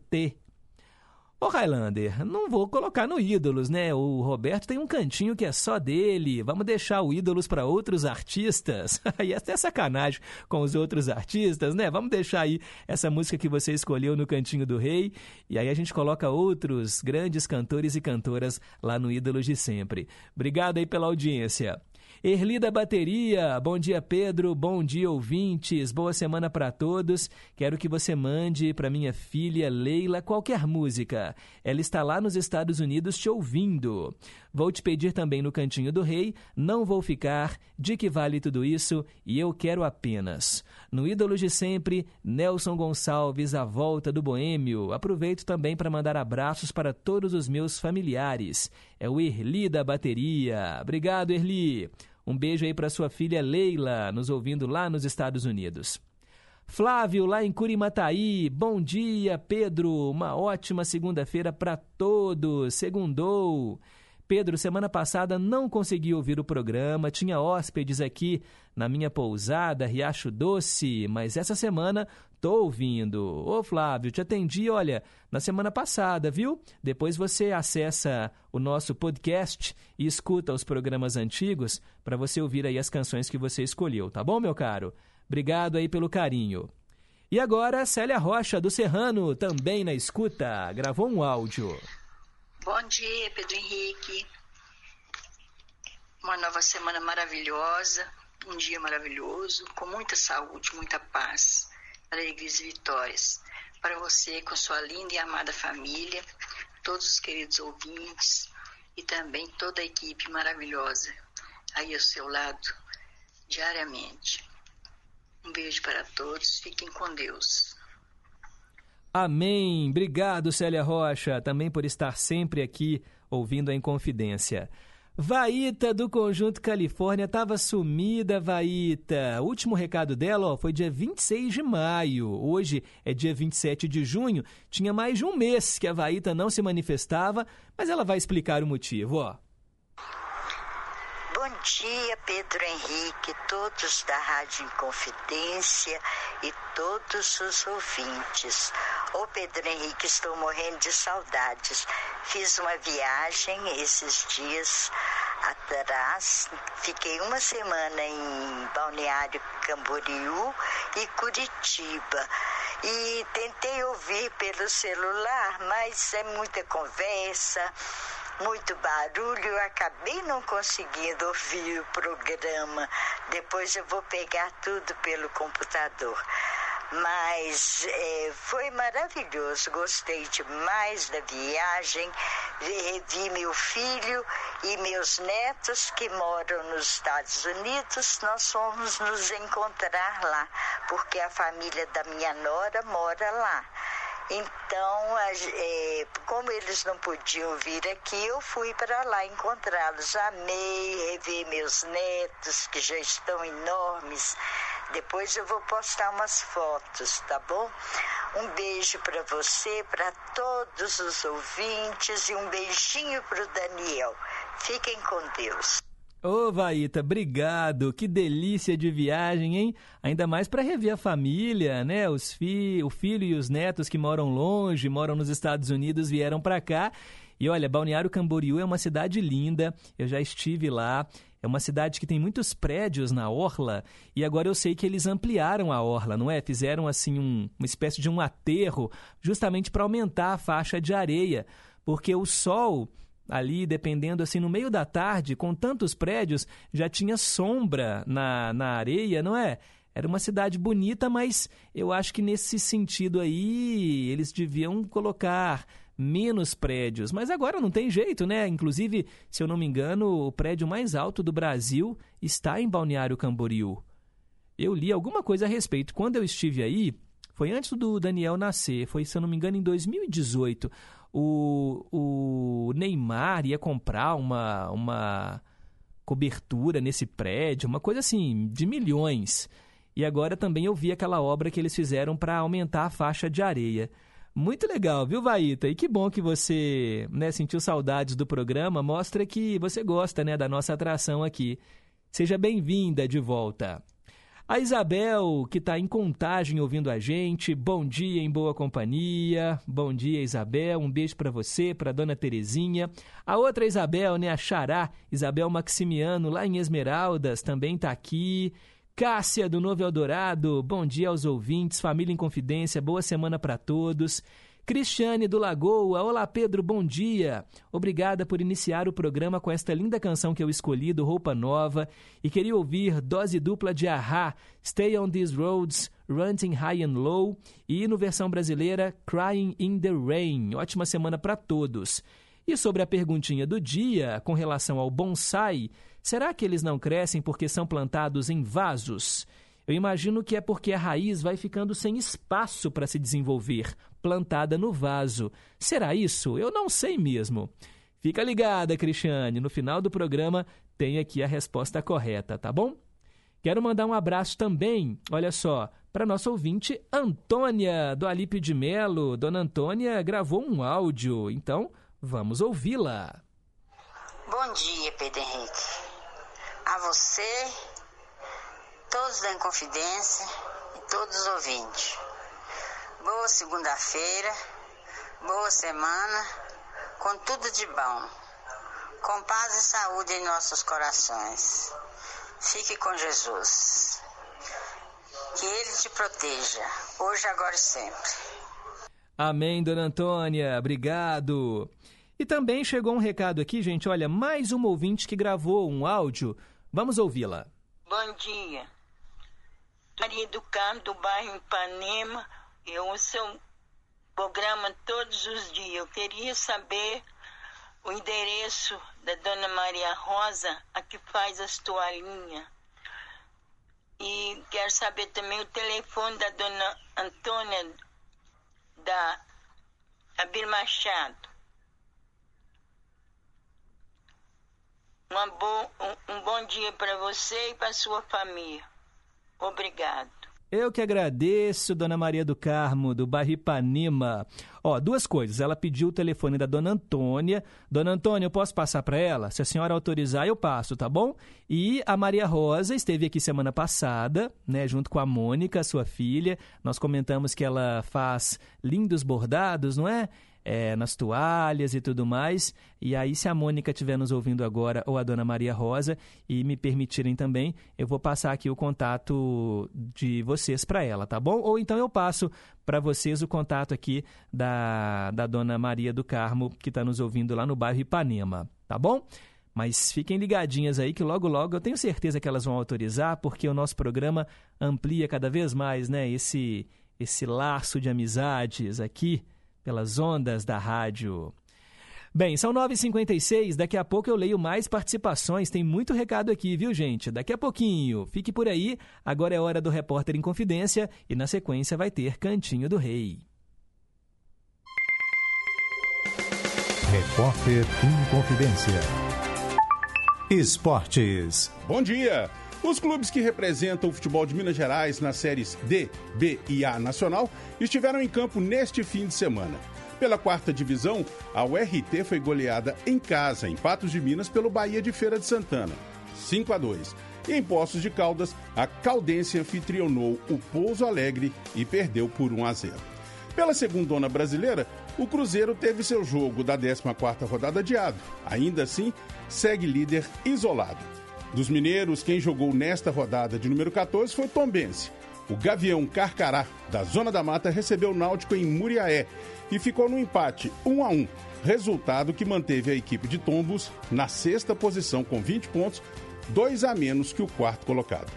Ô Highlander, não vou colocar no Ídolos, né? O Roberto tem um cantinho que é só dele. Vamos deixar o Ídolos para outros artistas. Aí até sacanagem com os outros artistas, né? Vamos deixar aí essa música que você escolheu no Cantinho do Rei. E aí a gente coloca outros grandes cantores e cantoras lá no Ídolos de Sempre. Obrigado aí pela audiência. Erli da Bateria, bom dia Pedro, bom dia ouvintes, boa semana para todos. Quero que você mande para minha filha Leila qualquer música. Ela está lá nos Estados Unidos te ouvindo. Vou te pedir também no Cantinho do Rei, Não Vou Ficar, De Que Vale Tudo Isso e Eu Quero Apenas. No Ídolos de Sempre, Nelson Gonçalves, A Volta do Boêmio. Aproveito também para mandar abraços para todos os meus familiares. É o Erli da Bateria. Obrigado, Erli. Um beijo aí para sua filha Leila, nos ouvindo lá nos Estados Unidos. Flávio, lá em Curimataí. Bom dia, Pedro. Uma ótima segunda-feira para todos. Segundou. Pedro, semana passada não consegui ouvir o programa, tinha hóspedes aqui na minha pousada, Riacho Doce, mas essa semana tô ouvindo. Ô Flávio, te atendi, olha, na semana passada, viu? Depois você acessa o nosso podcast e escuta os programas antigos para você ouvir aí as canções que você escolheu, tá bom, meu caro? Obrigado aí pelo carinho. E agora, Célia Rocha, do Serrano, também na escuta, gravou um áudio. Bom dia, Pedro Henrique. Uma nova semana maravilhosa, um dia maravilhoso, com muita saúde, muita paz, alegrias e vitórias. Para você, com sua linda e amada família, todos os queridos ouvintes e também toda a equipe maravilhosa aí ao seu lado, diariamente. Um beijo para todos, fiquem com Deus. Amém. Obrigado, Célia Rocha, também por estar sempre aqui ouvindo a Inconfidência. Vaíta do Conjunto Califórnia estava sumida, Vaíta. O último recado dela ó, foi dia 26 de maio. Hoje é dia 27 de junho. Tinha mais de um mês que a Vaíta não se manifestava, mas ela vai explicar o motivo, ó. Bom dia, Pedro Henrique, todos da Rádio Inconfidência e todos os ouvintes. Ô Pedro Henrique, estou morrendo de saudades. Fiz uma viagem esses dias atrás, fiquei uma semana em Balneário Camboriú e Curitiba. E tentei ouvir pelo celular, mas é muita conversa muito barulho, eu acabei não conseguindo ouvir o programa. Depois eu vou pegar tudo pelo computador. Mas é, foi maravilhoso, gostei demais da viagem, revi meu filho e meus netos que moram nos Estados Unidos. Nós fomos nos encontrar lá, porque a família da minha nora mora lá. Então, é, como eles não podiam vir aqui, eu fui para lá encontrá-los. Amei rever meus netos, que já estão enormes. Depois eu vou postar umas fotos, tá bom? Um beijo para você, para todos os ouvintes e um beijinho para o Daniel. Fiquem com Deus. Ô, Vaíta, obrigado. Que delícia de viagem, hein? Ainda mais para rever a família, né? Os fi o filho e os netos que moram longe, moram nos Estados Unidos, vieram para cá. E olha, Balneário Camboriú é uma cidade linda. Eu já estive lá. É uma cidade que tem muitos prédios na orla e agora eu sei que eles ampliaram a orla, não é? Fizeram assim um, uma espécie de um aterro justamente para aumentar a faixa de areia, porque o sol ali, dependendo assim, no meio da tarde, com tantos prédios, já tinha sombra na, na areia, não é? Era uma cidade bonita, mas eu acho que nesse sentido aí eles deviam colocar menos prédios. Mas agora não tem jeito, né? Inclusive, se eu não me engano, o prédio mais alto do Brasil está em Balneário Camboriú. Eu li alguma coisa a respeito. Quando eu estive aí, foi antes do Daniel nascer, foi, se eu não me engano, em 2018. O, o Neymar ia comprar uma, uma cobertura nesse prédio, uma coisa assim, de milhões. E agora também eu vi aquela obra que eles fizeram para aumentar a faixa de areia. Muito legal, viu, Vaíta? E que bom que você né, sentiu saudades do programa. Mostra que você gosta né, da nossa atração aqui. Seja bem-vinda de volta. A Isabel, que está em contagem ouvindo a gente, bom dia em boa companhia. Bom dia, Isabel. Um beijo para você, para dona Terezinha. A outra Isabel, né, a Xará, Isabel Maximiano, lá em Esmeraldas, também está aqui. Cássia, do Novo Eldorado, bom dia aos ouvintes, família em confidência, boa semana para todos. Cristiane do Lagoa, olá Pedro, bom dia. Obrigada por iniciar o programa com esta linda canção que eu escolhi do Roupa Nova e queria ouvir dose dupla de Ahá, Stay on These Roads, Running High and Low e no versão brasileira Crying in the Rain. Ótima semana para todos. E sobre a perguntinha do dia com relação ao bonsai, Será que eles não crescem porque são plantados em vasos? Eu imagino que é porque a raiz vai ficando sem espaço para se desenvolver, plantada no vaso. Será isso? Eu não sei mesmo. Fica ligada, Cristiane. No final do programa tem aqui a resposta correta, tá bom? Quero mandar um abraço também, olha só, para nossa ouvinte Antônia, do Alípio de Melo. Dona Antônia gravou um áudio, então vamos ouvi-la. Bom dia, Pedro Henrique a você, todos da Inconfidência e todos os ouvintes. Boa segunda-feira, boa semana, com tudo de bom. Com paz e saúde em nossos corações. Fique com Jesus. Que Ele te proteja, hoje, agora e sempre. Amém, dona Antônia. Obrigado. E também chegou um recado aqui, gente. Olha, mais uma ouvinte que gravou um áudio Vamos ouvi-la. Bom dia. Maria do do bairro Ipanema. Eu ouço o programa todos os dias. Eu queria saber o endereço da Dona Maria Rosa, a que faz as toalhinhas. E quero saber também o telefone da Dona Antônia da Abir Machado. Bo um, um bom dia para você e para sua família. Obrigado. Eu que agradeço, Dona Maria do Carmo, do bairro Ipanema. Ó, duas coisas. Ela pediu o telefone da Dona Antônia. Dona Antônia, eu posso passar para ela? Se a senhora autorizar, eu passo, tá bom? E a Maria Rosa esteve aqui semana passada, né, junto com a Mônica, sua filha. Nós comentamos que ela faz lindos bordados, não é? É, nas toalhas e tudo mais. E aí, se a Mônica estiver nos ouvindo agora, ou a Dona Maria Rosa, e me permitirem também, eu vou passar aqui o contato de vocês para ela, tá bom? Ou então eu passo para vocês o contato aqui da, da Dona Maria do Carmo, que está nos ouvindo lá no bairro Ipanema, tá bom? Mas fiquem ligadinhas aí que logo logo eu tenho certeza que elas vão autorizar, porque o nosso programa amplia cada vez mais, né, esse esse laço de amizades aqui pelas ondas da rádio. Bem, são 9h56, daqui a pouco eu leio mais participações, tem muito recado aqui, viu gente? Daqui a pouquinho, fique por aí, agora é hora do Repórter em Confidência e na sequência vai ter Cantinho do Rei. Repórter em Confidência. Esportes. Bom dia! Os clubes que representam o futebol de Minas Gerais nas séries D, B e A Nacional estiveram em campo neste fim de semana. Pela quarta divisão, a URT foi goleada em casa, em Patos de Minas, pelo Bahia de Feira de Santana. 5 a 2. E em Poços de Caldas, a Caldense anfitrionou o Pouso Alegre e perdeu por 1 a 0. Pela segundona brasileira, o Cruzeiro teve seu jogo da 14ª rodada adiado. Ainda assim, segue líder isolado. Dos mineiros, quem jogou nesta rodada de número 14 foi Tombense. O Gavião Carcará, da Zona da Mata, recebeu o Náutico em Muriaé e ficou no empate 1 a 1, resultado que manteve a equipe de Tombos na sexta posição com 20 pontos, dois a menos que o quarto colocado.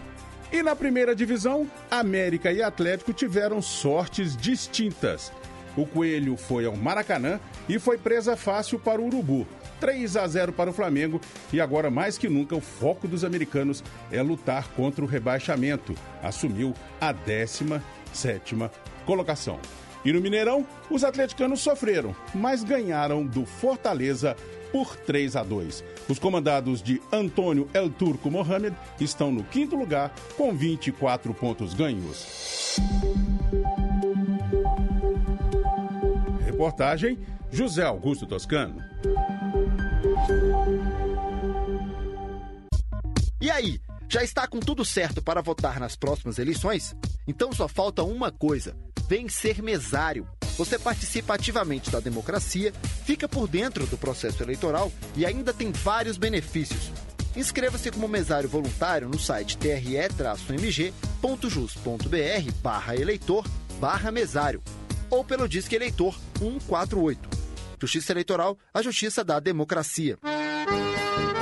E na primeira divisão, América e Atlético tiveram sortes distintas. O Coelho foi ao Maracanã e foi presa fácil para o Urubu. 3 a 0 para o Flamengo e agora mais que nunca o foco dos americanos é lutar contra o rebaixamento. Assumiu a 17ª colocação. E no Mineirão, os atleticanos sofreram, mas ganharam do Fortaleza por 3 a 2. Os comandados de Antônio El Turco Mohamed estão no quinto lugar com 24 pontos ganhos. Reportagem José Augusto Toscano. E aí, já está com tudo certo para votar nas próximas eleições? Então só falta uma coisa: vencer mesário. Você participa ativamente da democracia, fica por dentro do processo eleitoral e ainda tem vários benefícios. Inscreva-se como mesário voluntário no site tre-mg.jus.br barra eleitor barra mesário ou pelo Disque Eleitor 148. Justiça Eleitoral, a justiça da democracia.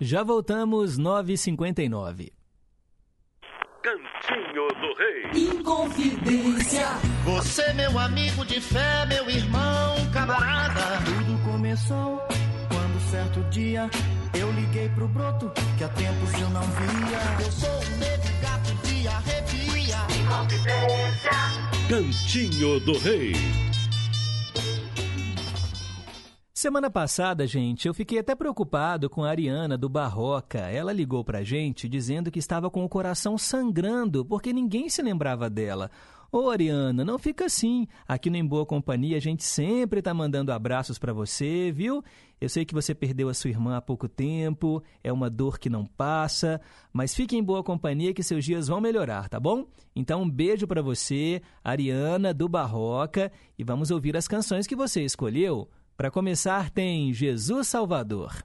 Já voltamos 9h59. Cantinho do Rei. Inconfidência. Você, meu amigo de fé, meu irmão, camarada. Tudo começou quando certo dia eu liguei pro broto que há tempos eu não via. Eu sou um negro gato de arrepia. Inconfidência. Cantinho do Rei. Semana passada, gente, eu fiquei até preocupado com a Ariana do Barroca. Ela ligou pra gente dizendo que estava com o coração sangrando porque ninguém se lembrava dela. Ô Ariana, não fica assim. Aqui no Em Boa Companhia a gente sempre tá mandando abraços pra você, viu? Eu sei que você perdeu a sua irmã há pouco tempo, é uma dor que não passa, mas fique em boa companhia que seus dias vão melhorar, tá bom? Então um beijo pra você, Ariana do Barroca, e vamos ouvir as canções que você escolheu. Para começar, tem Jesus Salvador.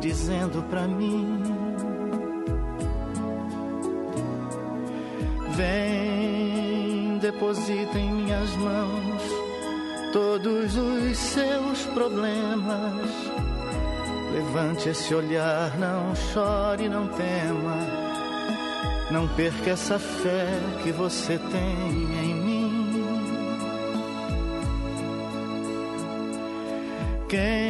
dizendo pra mim: Vem, deposita em minhas mãos todos os seus problemas. Levante esse olhar, não chore, não tema. Não perca essa fé que você tem em mim. Quem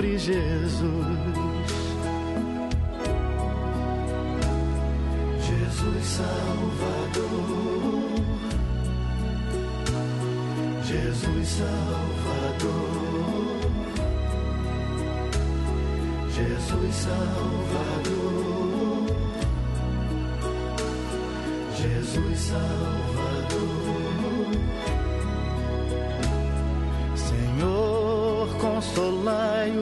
Jesus. Jesus Salvador, Jesus Salvador, Jesus Salvador, Jesus Salvador.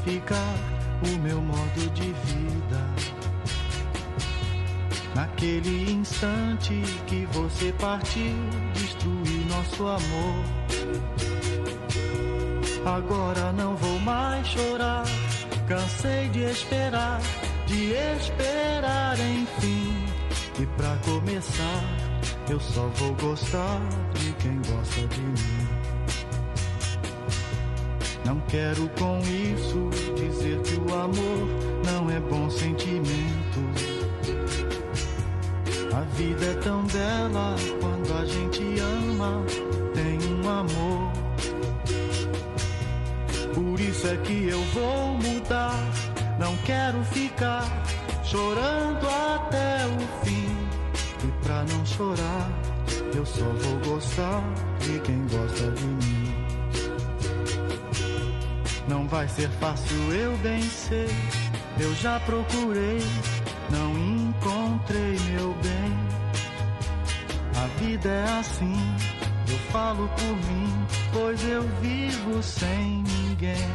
Vou modificar o meu modo de vida. Naquele instante que você partiu, destruiu nosso amor. Agora não vou mais chorar, cansei de esperar, de esperar enfim. E pra começar, eu só vou gostar de quem gosta de mim. Não quero com isso dizer que o amor não é bom sentimento. A vida é tão bela quando a gente ama, tem um amor. Por isso é que eu vou mudar, não quero ficar chorando até o fim. E pra não chorar, eu só vou gostar de quem gosta de mim. Não vai ser fácil, eu bem sei. Eu já procurei, não encontrei meu bem. A vida é assim, eu falo por mim, pois eu vivo sem ninguém.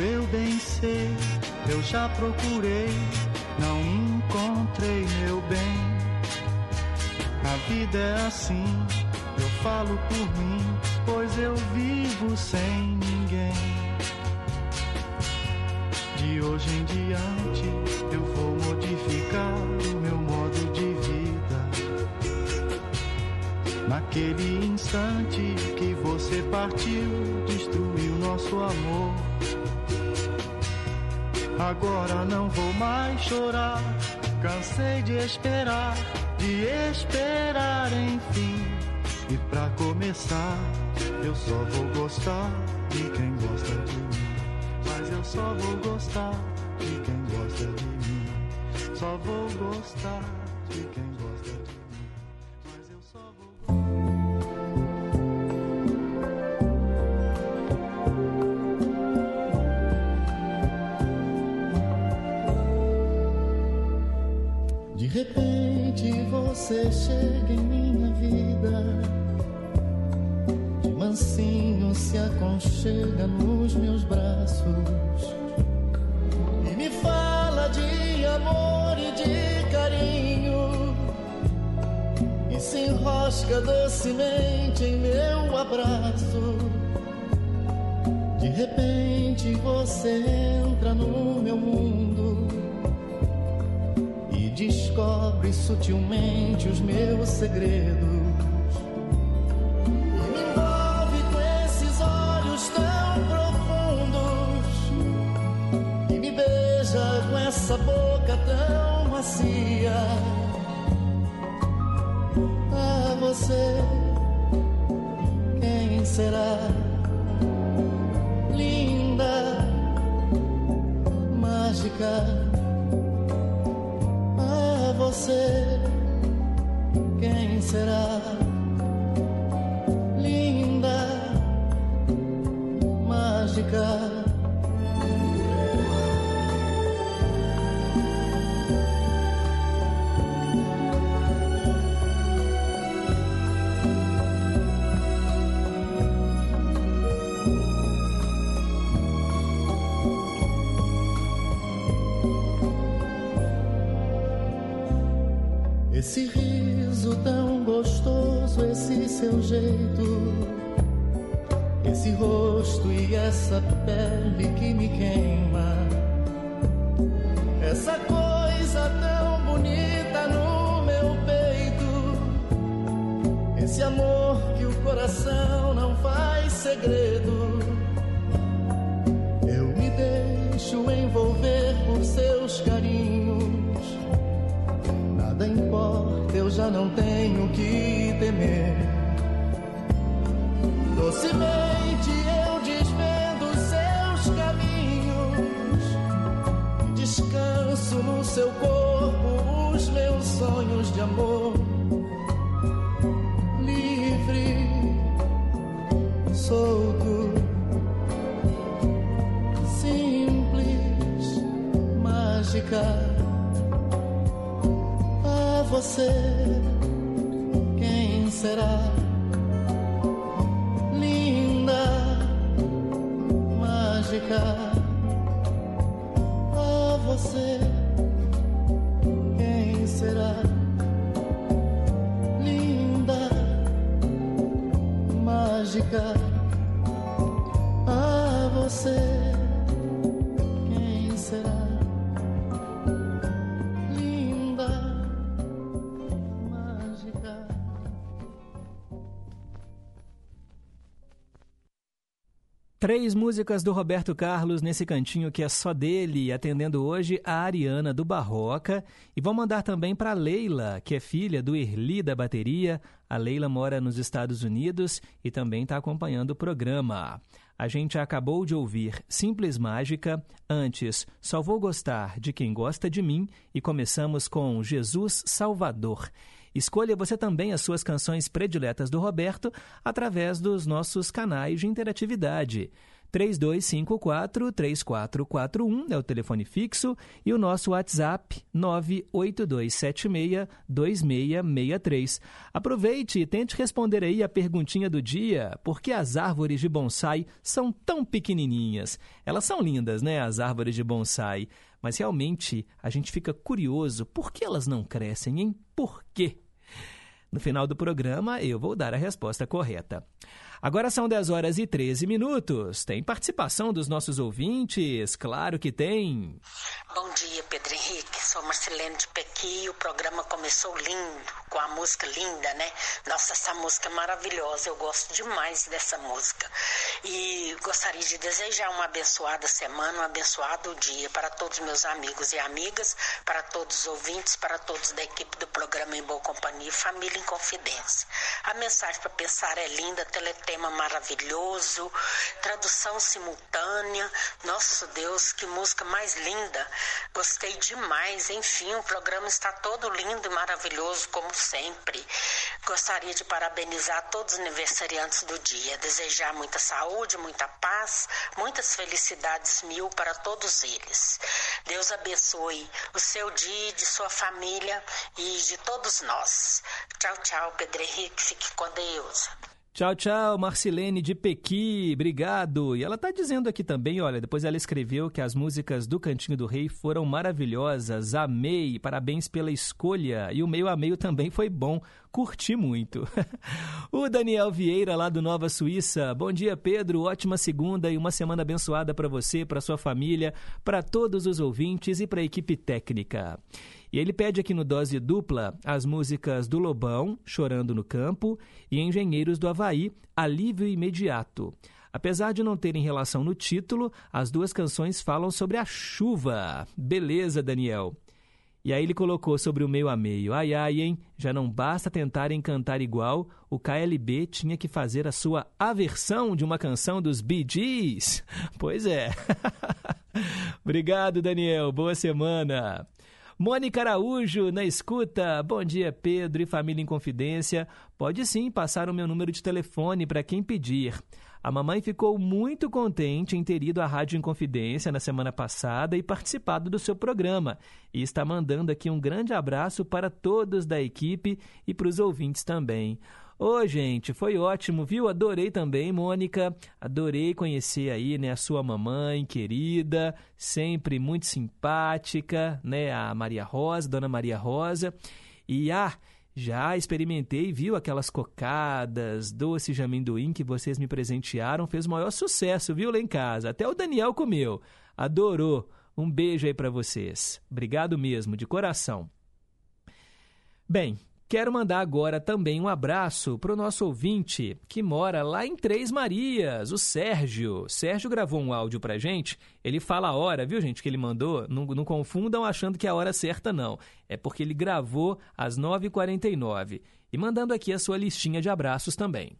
Eu bem sei. Eu já procurei, não encontrei meu bem. A vida é assim, eu falo por mim, pois eu vivo sem ninguém. De hoje em diante, eu vou modificar o meu modo de vida. Naquele instante que você partiu, destruiu nosso amor. Agora não vou mais chorar, cansei de esperar, de esperar enfim. E pra começar, eu só vou gostar de quem gosta de mim. Mas eu só vou gostar de quem gosta de mim. Só vou gostar de quem gosta repente você chega em minha vida. De mansinho se aconchega nos meus braços. E me fala de amor e de carinho. E se enrosca docemente em meu abraço. De repente você entra no meu mundo descobre sutilmente os meus segredos. Essa boca tão macia. Ah, você, quem será? Linda, mágica. Ah, você, quem será? Esse Três músicas do Roberto Carlos nesse cantinho que é só dele, atendendo hoje a Ariana do Barroca. E vou mandar também para Leila, que é filha do Erli da bateria. A Leila mora nos Estados Unidos e também está acompanhando o programa. A gente acabou de ouvir Simples Mágica, antes Só Vou Gostar de Quem Gosta de Mim e começamos com Jesus Salvador. Escolha você também as suas canções prediletas do Roberto através dos nossos canais de interatividade. 3254-3441 é o telefone fixo e o nosso WhatsApp 98276-2663. Aproveite e tente responder aí a perguntinha do dia: por que as árvores de bonsai são tão pequenininhas? Elas são lindas, né, as árvores de bonsai, mas realmente a gente fica curioso, por que elas não crescem, hein? Por quê? No final do programa, eu vou dar a resposta correta. Agora são 10 horas e 13 minutos. Tem participação dos nossos ouvintes? Claro que tem. Bom dia, Pedro Henrique. Sou Marcelene de Pequi. O programa começou lindo, com a música linda, né? Nossa, essa música é maravilhosa. Eu gosto demais dessa música. E gostaria de desejar uma abençoada semana, um abençoado dia para todos meus amigos e amigas, para todos os ouvintes, para todos da equipe do programa Em Boa Companhia Família em Confidência. A mensagem para pensar é linda, teletema maravilhoso, tradução simultânea. Nosso Deus, que música mais linda. Gostei demais. Enfim, o programa está todo lindo e maravilhoso, como sempre. Gostaria de parabenizar todos os aniversariantes do dia, desejar muita saúde, muita paz, muitas felicidades mil para todos eles. Deus abençoe o seu dia, de sua família e de todos nós. Tchau, tchau, Pedro Henrique. Fique com Deus. Tchau, tchau, Marcilene de Pequi, obrigado. E ela está dizendo aqui também, olha, depois ela escreveu que as músicas do Cantinho do Rei foram maravilhosas, amei, parabéns pela escolha. E o meio a meio também foi bom, curti muito. o Daniel Vieira, lá do Nova Suíça, bom dia, Pedro, ótima segunda e uma semana abençoada para você, para sua família, para todos os ouvintes e para a equipe técnica. E ele pede aqui no Dose Dupla as músicas do Lobão, Chorando no Campo, e Engenheiros do Havaí, Alívio Imediato. Apesar de não terem relação no título, as duas canções falam sobre a chuva. Beleza, Daniel. E aí ele colocou sobre o meio a meio. Ai, ai, hein? Já não basta tentarem cantar igual, o KLB tinha que fazer a sua aversão de uma canção dos Bee Gees. Pois é. Obrigado, Daniel. Boa semana. Mônica Araújo, na escuta. Bom dia, Pedro e família em confidência. Pode sim passar o meu número de telefone para quem pedir. A mamãe ficou muito contente em ter ido à Rádio Inconfidência na semana passada e participado do seu programa. E está mandando aqui um grande abraço para todos da equipe e para os ouvintes também. Ô, gente, foi ótimo, viu? Adorei também, Mônica. Adorei conhecer aí, né, a sua mamãe querida, sempre muito simpática, né, a Maria Rosa, Dona Maria Rosa. E ah, já experimentei, viu, aquelas cocadas, doce de amendoim que vocês me presentearam, fez o maior sucesso, viu, lá em casa. Até o Daniel comeu. Adorou. Um beijo aí para vocês. Obrigado mesmo, de coração. Bem, Quero mandar agora também um abraço para o nosso ouvinte que mora lá em Três Marias, o Sérgio. Sérgio gravou um áudio para gente. Ele fala a hora, viu, gente, que ele mandou. Não, não confundam achando que é a hora certa, não. É porque ele gravou às 9h49. E mandando aqui a sua listinha de abraços também.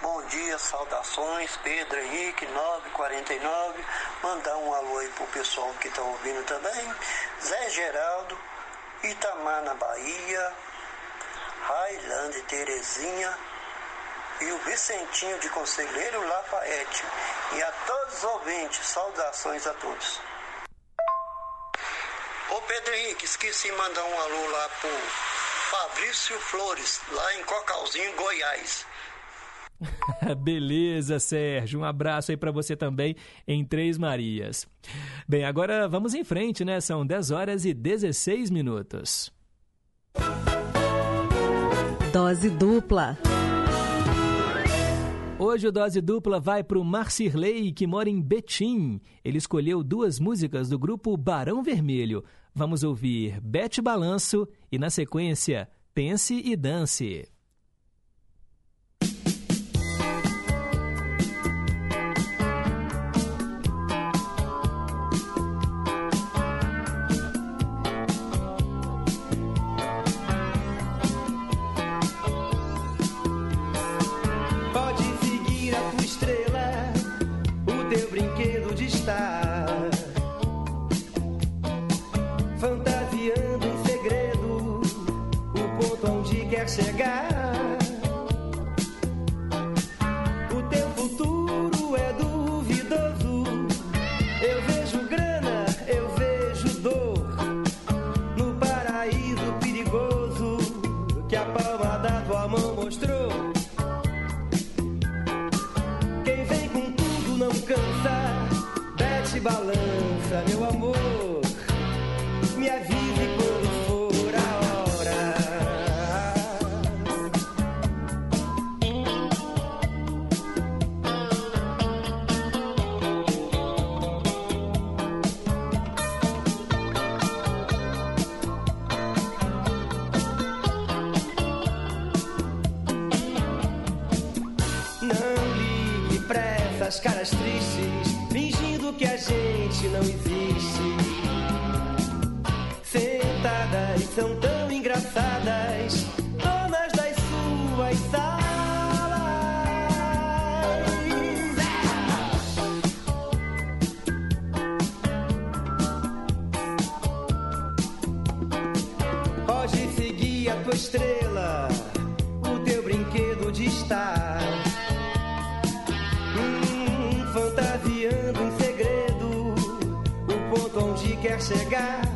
Bom dia, saudações, Pedro Henrique, 949. Mandar um alô aí pro pessoal que tá ouvindo também. Zé Geraldo, Itamar na Bahia, Railândia Terezinha e o Vicentinho de Conselheiro Lafayette. E a todos os ouvintes, saudações a todos. Ô Pedro Henrique, esqueci de mandar um alô lá pro Fabrício Flores, lá em Cocalzinho, Goiás. Beleza, Sérgio. Um abraço aí para você também em Três Marias. Bem, agora vamos em frente, né? São 10 horas e 16 minutos. Dose dupla. Hoje o Dose Dupla vai para o Marcirley, que mora em Betim. Ele escolheu duas músicas do grupo Barão Vermelho. Vamos ouvir Bete Balanço e, na sequência, Pense e Dance. que a gente não existe. Sentadas são tão engraçadas, donas das suas salas. Pode seguir a tua estrela, o teu brinquedo de estar. cigar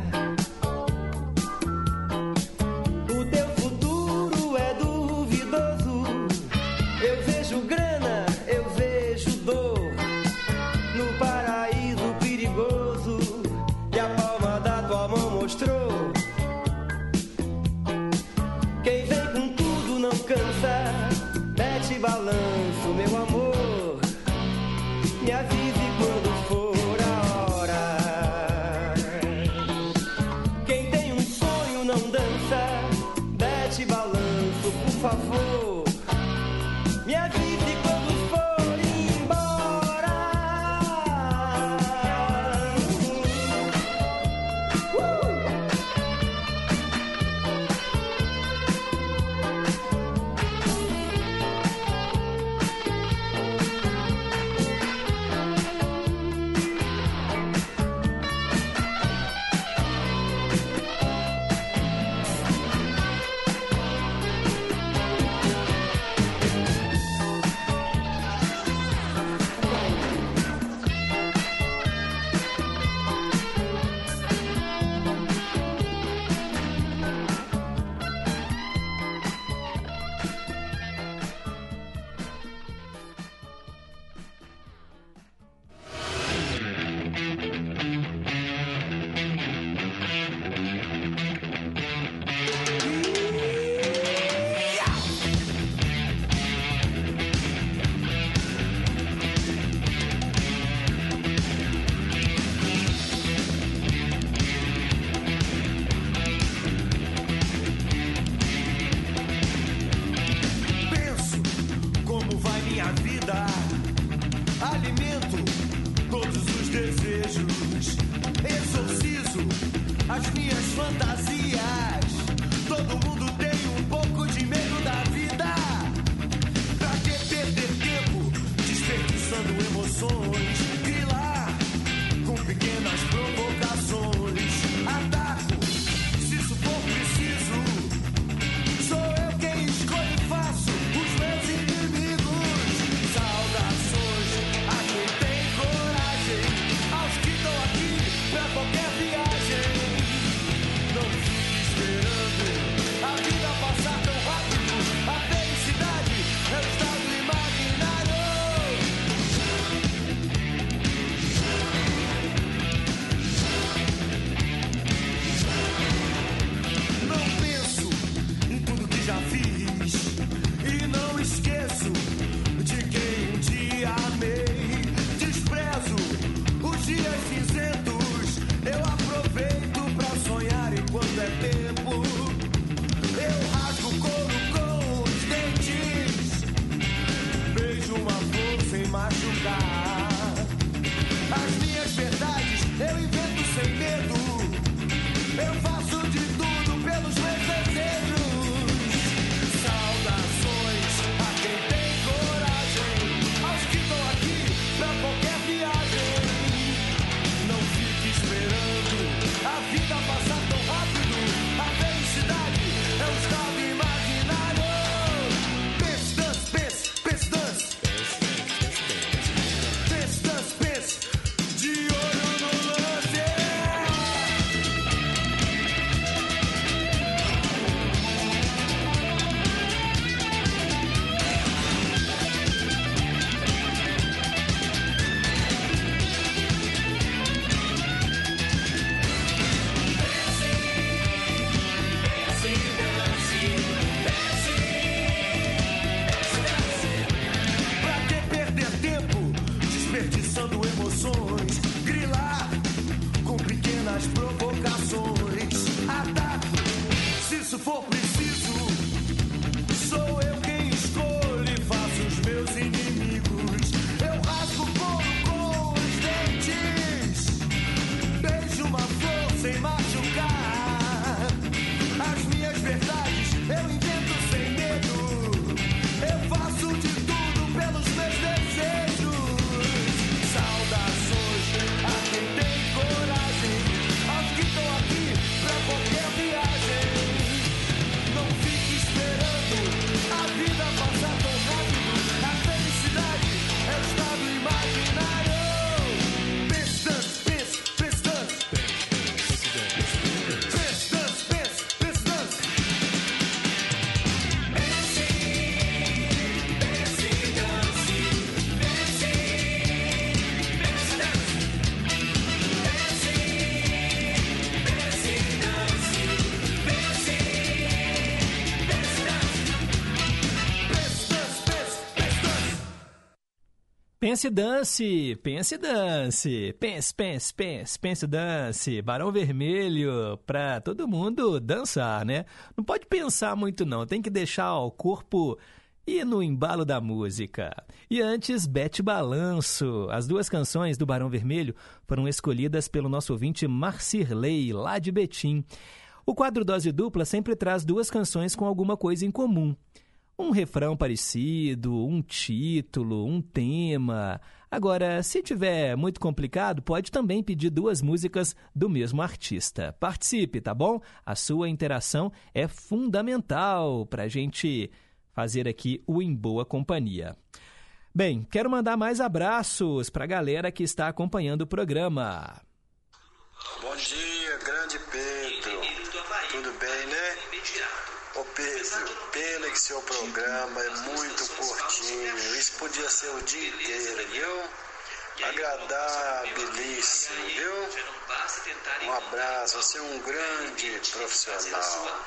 Pense e dance, pense e dance, pense, pense, pense, pense e dance, Barão Vermelho, pra todo mundo dançar, né? Não pode pensar muito não, tem que deixar o corpo ir no embalo da música. E antes, Bete Balanço. As duas canções do Barão Vermelho foram escolhidas pelo nosso ouvinte Marcirley, lá de Betim. O quadro Dose Dupla sempre traz duas canções com alguma coisa em comum. Um refrão parecido, um título, um tema. Agora, se tiver muito complicado, pode também pedir duas músicas do mesmo artista. Participe, tá bom? A sua interação é fundamental para a gente fazer aqui o Em Boa Companhia. Bem, quero mandar mais abraços para a galera que está acompanhando o programa. Bom dia, grande Pedro. Tudo bem, né? Ô Pedro, pena que seu programa é muito curtinho. Isso podia ser o dia inteiro, viu? Agradabilíssimo, viu? Um abraço, você é um grande profissional.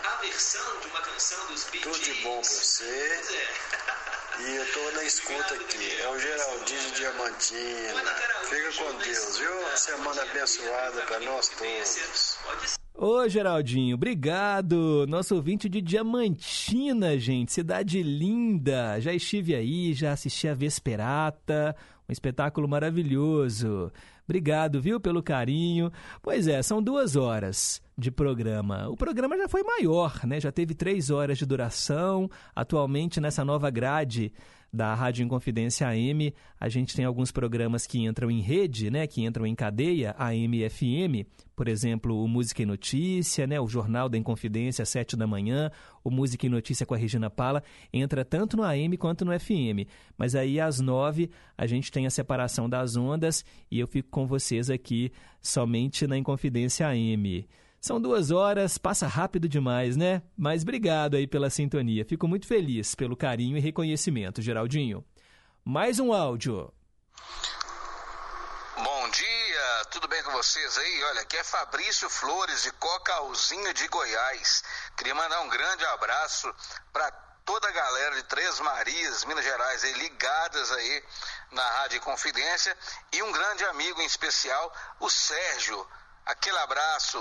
Tudo de bom pra você. E eu tô na escuta aqui. É o Geraldinho de Diamantina. Fica com Deus, viu? Uma semana abençoada para nós todos. Ô, Geraldinho, obrigado. Nosso ouvinte de Diamantina, gente. Cidade linda. Já estive aí, já assisti a Vesperata. Um espetáculo maravilhoso. Obrigado, viu, pelo carinho. Pois é, são duas horas de programa. O programa já foi maior, né? Já teve três horas de duração. Atualmente, nessa nova grade da Rádio Inconfidência AM, a gente tem alguns programas que entram em rede, né? Que entram em cadeia, AM FM. Por exemplo, o Música e Notícia, né? O Jornal da Inconfidência, às sete da manhã. O Música e Notícia com a Regina Pala entra tanto no AM quanto no FM. Mas aí, às nove, a gente tem a separação das ondas e eu fico com vocês aqui somente na Inconfidência AM. São duas horas, passa rápido demais, né? Mas obrigado aí pela sintonia. Fico muito feliz pelo carinho e reconhecimento, Geraldinho. Mais um áudio. Bom dia, tudo bem com vocês aí? Olha, aqui é Fabrício Flores de Cocalzinho de Goiás. Queria mandar um grande abraço para toda a galera de Três Marias, Minas Gerais, aí, ligadas aí na Rádio Confidência e um grande amigo em especial, o Sérgio. Aquele abraço.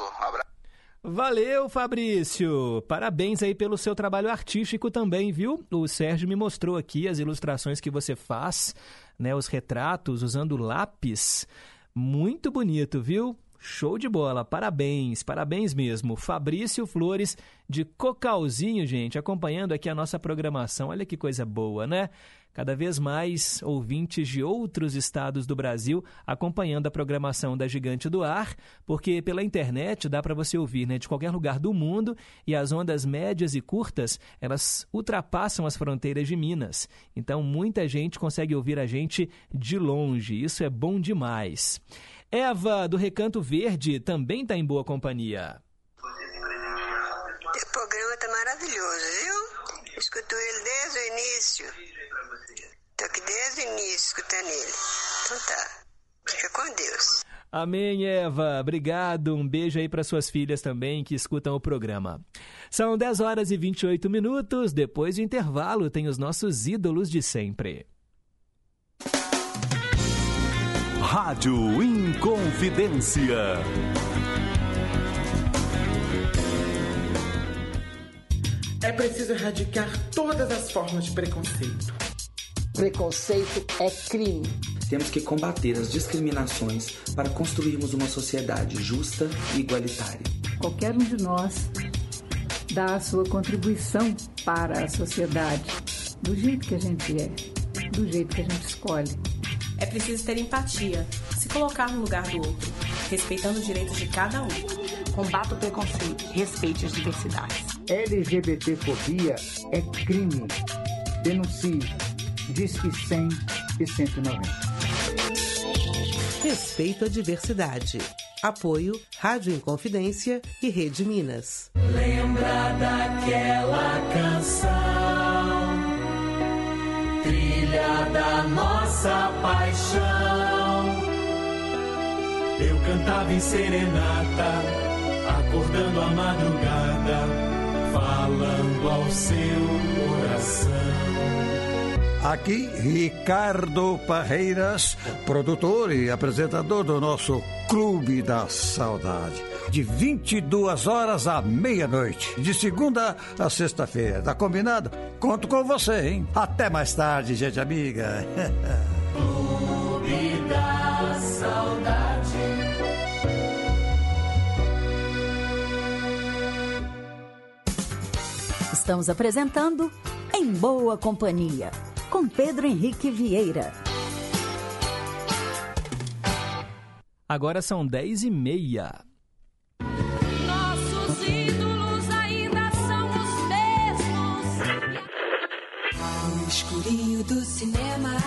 Valeu, Fabrício! Parabéns aí pelo seu trabalho artístico também, viu? O Sérgio me mostrou aqui as ilustrações que você faz, né? Os retratos usando lápis. Muito bonito, viu? Show de bola, parabéns, parabéns mesmo. Fabrício Flores de Cocalzinho, gente, acompanhando aqui a nossa programação. Olha que coisa boa, né? Cada vez mais ouvintes de outros estados do Brasil acompanhando a programação da Gigante do Ar, porque pela internet dá para você ouvir né, de qualquer lugar do mundo e as ondas médias e curtas elas ultrapassam as fronteiras de Minas. Então muita gente consegue ouvir a gente de longe. Isso é bom demais. Eva, do Recanto Verde, também está em boa companhia. Esse programa tá maravilhoso, viu? Escuto ele desde o início. Então, Tô aqui desde o início escutando ele. Então tá. Fica com Deus. Amém, Eva. Obrigado. Um beijo aí para suas filhas também que escutam o programa. São 10 horas e 28 minutos. Depois do intervalo, tem os nossos ídolos de sempre. Rádio Inconfidência. É preciso erradicar todas as formas de preconceito Preconceito é crime. Temos que combater as discriminações para construirmos uma sociedade justa e igualitária. Qualquer um de nós dá a sua contribuição para a sociedade, do jeito que a gente é, do jeito que a gente escolhe. É preciso ter empatia, se colocar no lugar do outro, respeitando os direitos de cada um. Combata o preconceito, respeite as diversidades. LGBTfobia é crime. Denuncie. Disque 100 e 190. Respeito à diversidade. Apoio Rádio Inconfidência e Rede Minas. Lembra daquela canção, trilha da nossa paixão. Eu cantava em serenata, acordando a madrugada, falando ao seu coração. Aqui, Ricardo Parreiras, produtor e apresentador do nosso Clube da Saudade. De 22 horas à meia-noite, de segunda a sexta-feira. Tá combinado? Conto com você, hein? Até mais tarde, gente amiga. Clube da Saudade. Estamos apresentando Em Boa Companhia, com Pedro Henrique Vieira. Agora são 10 e meia. Nossos ídolos ainda são os mesmos. No escurinho do cinema.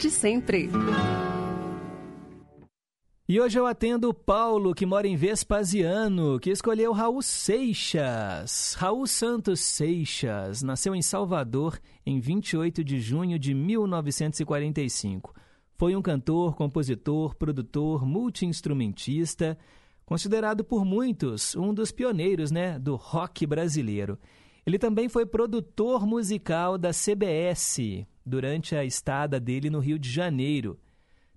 De sempre. E hoje eu atendo o Paulo, que mora em Vespasiano, que escolheu Raul Seixas. Raul Santos Seixas nasceu em Salvador em 28 de junho de 1945. Foi um cantor, compositor, produtor, multiinstrumentista, considerado por muitos um dos pioneiros né, do rock brasileiro. Ele também foi produtor musical da CBS durante a estada dele no Rio de Janeiro.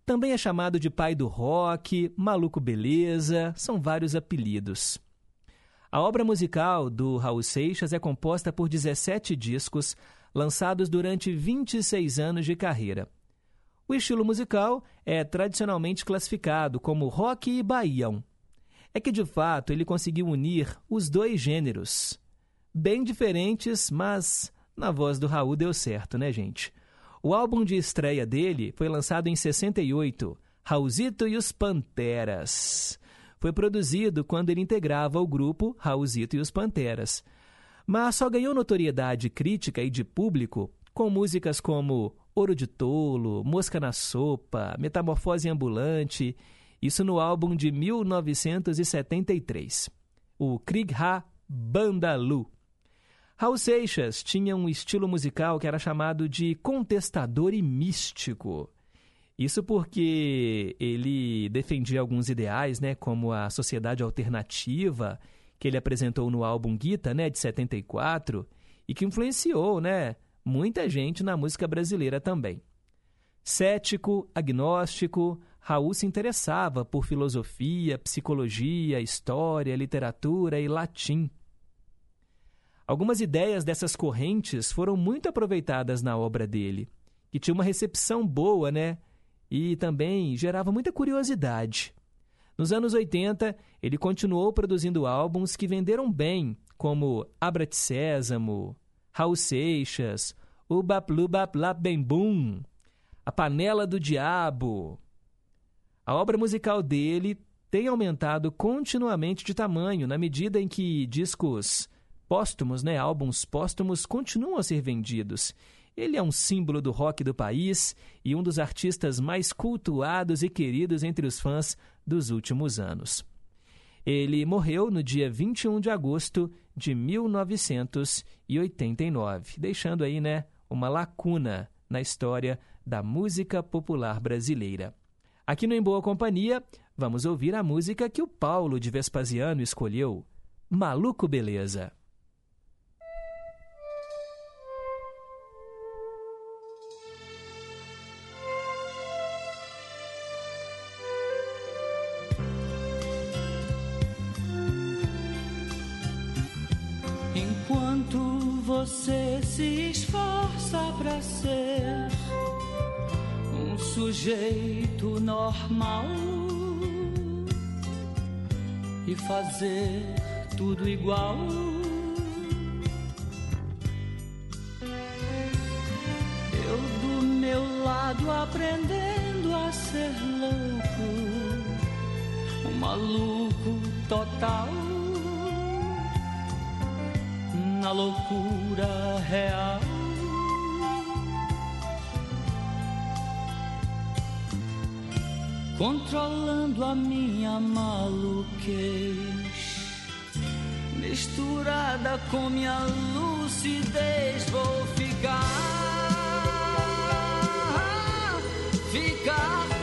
Também é chamado de pai do rock, maluco beleza, são vários apelidos. A obra musical do Raul Seixas é composta por 17 discos, lançados durante 26 anos de carreira. O estilo musical é tradicionalmente classificado como rock e baião. É que, de fato, ele conseguiu unir os dois gêneros. Bem diferentes, mas na voz do Raul deu certo, né, gente? O álbum de estreia dele foi lançado em 68, Raulzito e os Panteras. Foi produzido quando ele integrava o grupo Raulzito e os Panteras. Mas só ganhou notoriedade crítica e de público com músicas como Ouro de Tolo, Mosca na Sopa, Metamorfose Ambulante, isso no álbum de 1973, o Krieg Ha Bandalu. Raul Seixas tinha um estilo musical que era chamado de contestador e místico. Isso porque ele defendia alguns ideais, né, como a sociedade alternativa, que ele apresentou no álbum Guita, né, de 74, e que influenciou, né, muita gente na música brasileira também. Cético, agnóstico, Raul se interessava por filosofia, psicologia, história, literatura e latim. Algumas ideias dessas correntes foram muito aproveitadas na obra dele, que tinha uma recepção boa, né? E também gerava muita curiosidade. Nos anos 80, ele continuou produzindo álbuns que venderam bem, como Abra de Sésamo, Raul Seixas, O Baplu Baplap Bem Boom, A Panela do Diabo. A obra musical dele tem aumentado continuamente de tamanho na medida em que discos póstumos, né, álbuns póstumos continuam a ser vendidos. Ele é um símbolo do rock do país e um dos artistas mais cultuados e queridos entre os fãs dos últimos anos. Ele morreu no dia 21 de agosto de 1989, deixando aí, né, uma lacuna na história da música popular brasileira. Aqui no Em Boa Companhia, vamos ouvir a música que o Paulo de Vespasiano escolheu, Maluco Beleza. Você se esforça para ser um sujeito normal e fazer tudo igual. Eu do meu lado aprendendo a ser louco, um maluco total loucura real. Controlando a minha maluquez, misturada com minha lucidez, vou ficar, ficar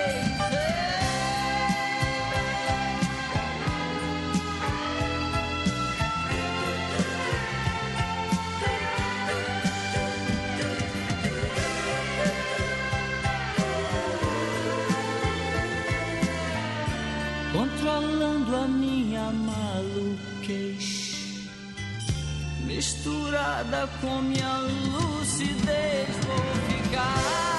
Misturada com minha lucidez. Vou ficar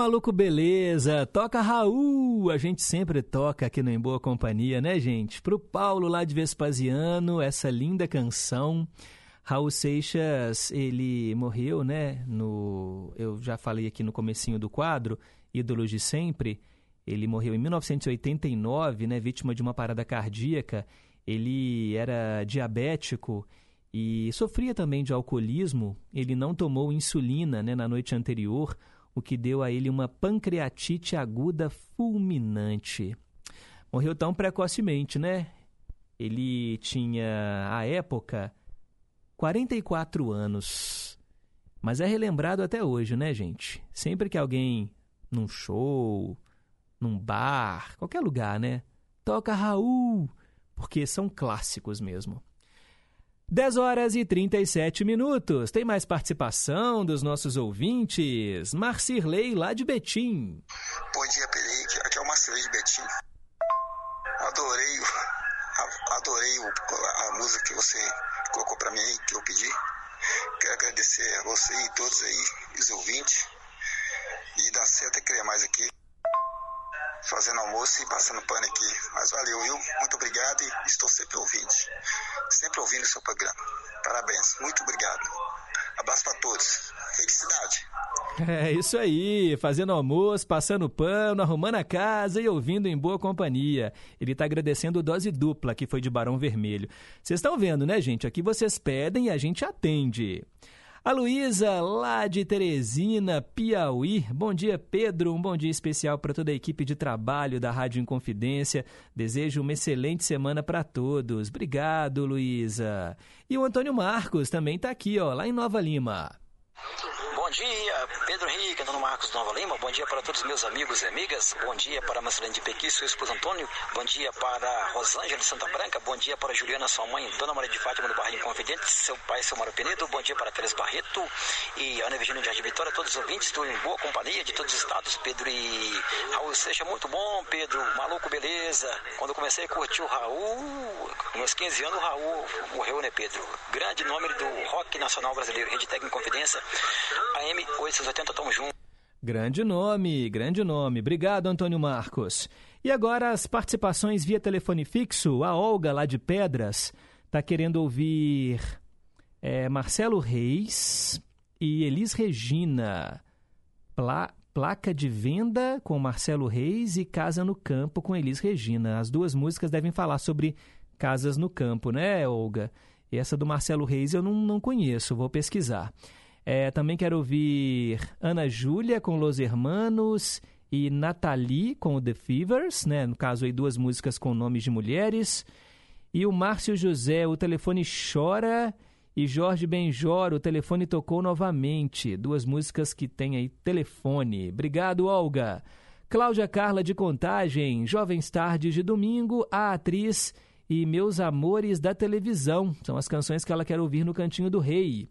Maluco Beleza, toca Raul, a gente sempre toca aqui no Em Boa Companhia, né, gente? Pro Paulo lá de Vespasiano, essa linda canção. Raul Seixas, ele morreu, né, no... Eu já falei aqui no comecinho do quadro, Ídolos de Sempre. Ele morreu em 1989, né, vítima de uma parada cardíaca. Ele era diabético e sofria também de alcoolismo. Ele não tomou insulina, né, na noite anterior, o que deu a ele uma pancreatite aguda fulminante. Morreu tão precocemente, né? Ele tinha, à época, 44 anos. Mas é relembrado até hoje, né, gente? Sempre que alguém, num show, num bar, qualquer lugar, né? Toca Raul, porque são clássicos mesmo. 10 horas e 37 minutos. Tem mais participação dos nossos ouvintes. Marcirley, lá de Betim. Bom dia, Henrique. Aqui é o Marcelo de Betim. Adorei, adorei a música que você colocou pra mim, que eu pedi. Quero agradecer a você e todos aí, os ouvintes. E dar certo é criar mais aqui. Fazendo almoço e passando pano aqui. Mas valeu, viu? Muito obrigado e estou sempre ouvindo. Sempre ouvindo o seu programa. Parabéns. Muito obrigado. Abraço para todos. Felicidade. É isso aí, fazendo almoço, passando pano, arrumando a casa e ouvindo em boa companhia. Ele está agradecendo dose dupla que foi de Barão Vermelho. Vocês estão vendo, né, gente? Aqui vocês pedem e a gente atende. A Luísa, lá de Teresina, Piauí. Bom dia, Pedro. Um bom dia especial para toda a equipe de trabalho da Rádio Inconfidência. Desejo uma excelente semana para todos. Obrigado, Luísa. E o Antônio Marcos também está aqui, ó, lá em Nova Lima. Bom dia, Pedro Henrique, Antônio Marcos Nova Lima. Bom dia para todos os meus amigos e amigas. Bom dia para Marcelene de Pequi, seu esposo Antônio. Bom dia para Rosângela de Santa Branca. Bom dia para Juliana, sua mãe, Dona Maria de Fátima do Barrinho Confidente. Seu pai, seu Mário Penedo. Bom dia para Teres Barreto e Ana Virginia de Jardim Vitória. Todos os ouvintes, estou em boa companhia de todos os estados. Pedro e Raul Seixas, muito bom, Pedro. Maluco, beleza. Quando eu comecei a curtir o Raul, meus 15 anos, o Raul morreu, né, Pedro? Grande nome do rock nacional brasileiro. Rede Técnica Confidência. AM 880, tamo junto. Grande nome, grande nome. Obrigado, Antônio Marcos. E agora as participações via telefone fixo. A Olga, lá de Pedras, está querendo ouvir é, Marcelo Reis e Elis Regina. Pla placa de venda com Marcelo Reis e Casa no Campo com Elis Regina. As duas músicas devem falar sobre casas no campo, né, Olga? E essa do Marcelo Reis eu não, não conheço, vou pesquisar. É, também quero ouvir Ana Júlia com Los Hermanos e Nathalie com o The Fevers, né? No caso aí duas músicas com nomes de mulheres. E o Márcio José, o telefone chora e Jorge Benjor, o telefone tocou novamente. Duas músicas que tem aí telefone. Obrigado, Olga. Cláudia Carla de Contagem, Jovens Tardes de Domingo, a atriz e Meus Amores da Televisão. São as canções que ela quer ouvir no Cantinho do Rei.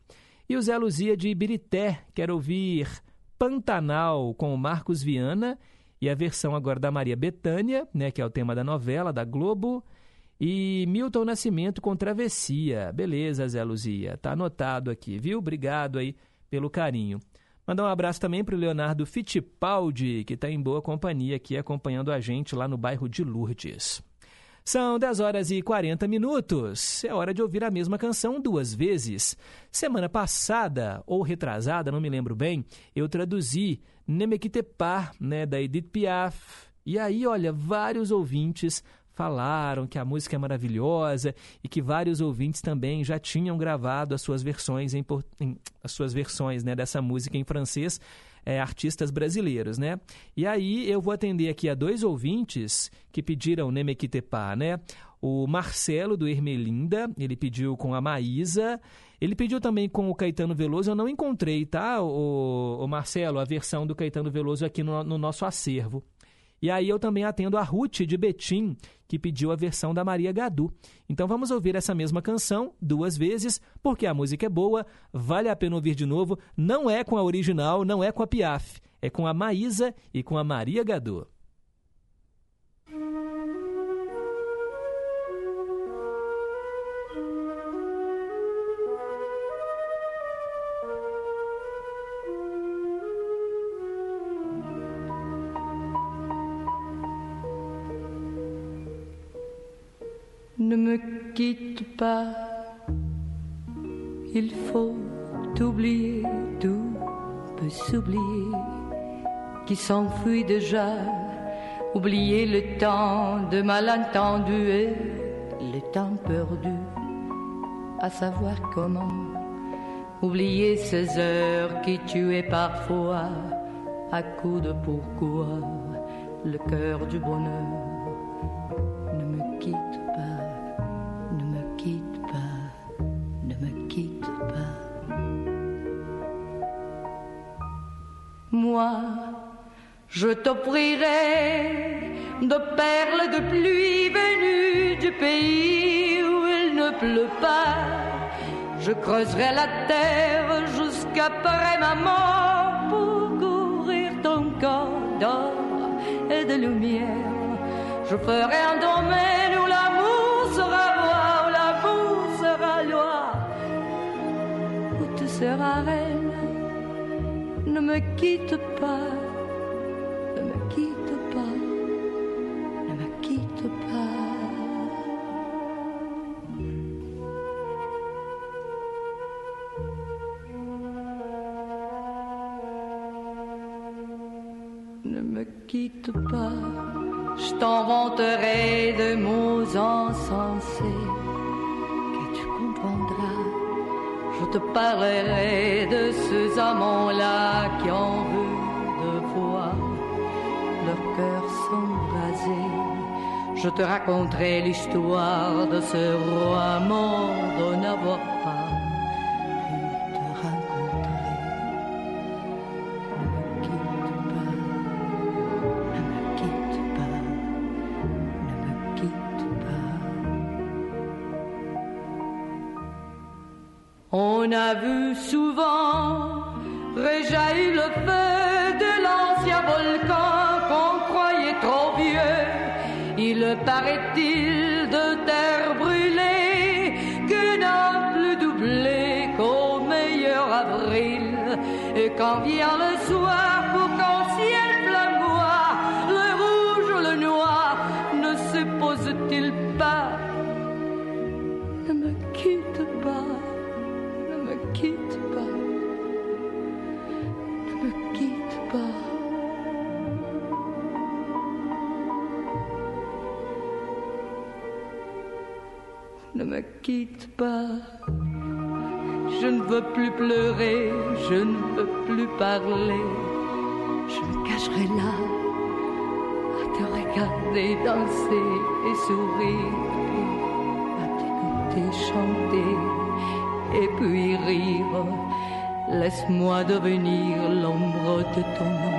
E o Zé Luzia de Ibirité quer ouvir Pantanal com o Marcos Viana e a versão agora da Maria Bethânia, né, que é o tema da novela da Globo. E Milton Nascimento com Travessia. Beleza, Zé Luzia. Tá anotado aqui, viu? Obrigado aí pelo carinho. Mandar um abraço também para o Leonardo Fittipaldi, que está em boa companhia aqui acompanhando a gente lá no bairro de Lourdes. São 10 horas e 40 minutos. É hora de ouvir a mesma canção duas vezes. Semana passada, ou retrasada, não me lembro bem, eu traduzi Nemequitepar, né, da Edith Piaf. E aí, olha, vários ouvintes falaram que a música é maravilhosa e que vários ouvintes também já tinham gravado as suas versões em, em as suas versões, né, dessa música em francês é, artistas brasileiros, né? E aí eu vou atender aqui a dois ouvintes que pediram Nemequitepá, né? O Marcelo, do Ermelinda, ele pediu com a Maísa. Ele pediu também com o Caetano Veloso, eu não encontrei, tá, o, o Marcelo, a versão do Caetano Veloso aqui no, no nosso acervo. E aí eu também atendo a Ruth de Betim, que pediu a versão da Maria Gadu. Então vamos ouvir essa mesma canção duas vezes, porque a música é boa, vale a pena ouvir de novo. Não é com a original, não é com a Piaf, é com a Maísa e com a Maria Gadu. Quitte pas, il faut oublier, tout peut s'oublier, qui s'enfuit déjà, oublier le temps de malentendu et le temps perdu, à savoir comment, oublier ces heures qui tuaient parfois, à coups de pourquoi, le cœur du bonheur. Moi, je t'offrirai de perles de pluie venues du pays où il ne pleut pas. Je creuserai la terre jusqu'après ma mort pour couvrir ton corps d'or et de lumière. Je ferai un domaine Ne me quitte pas, ne me quitte pas, ne me quitte pas. Ne me quitte pas, je t'inventerai de mots insensés que tu comprendras je te parlerai de ces amants-là qui ont vu de voir leur cœur s'embraser. Je te raconterai l'histoire de ce roi m'en de n'avoir pas On a vu souvent réjaillir le feu de l'ancien volcan qu'on croyait trop vieux. Il paraît-il de terre brûlée que Naples doublé qu'au meilleur avril. Et quand vient le soir pour qu'en ciel flamboie, le rouge, ou le noir ne se pose-t-il pas? Ne me quitte pas. quitte pas. Je ne veux plus pleurer, je ne veux plus parler. Je me cacherai là à te regarder danser et sourire à t'écouter chanter et puis rire. Laisse-moi devenir l'ombre de ton nom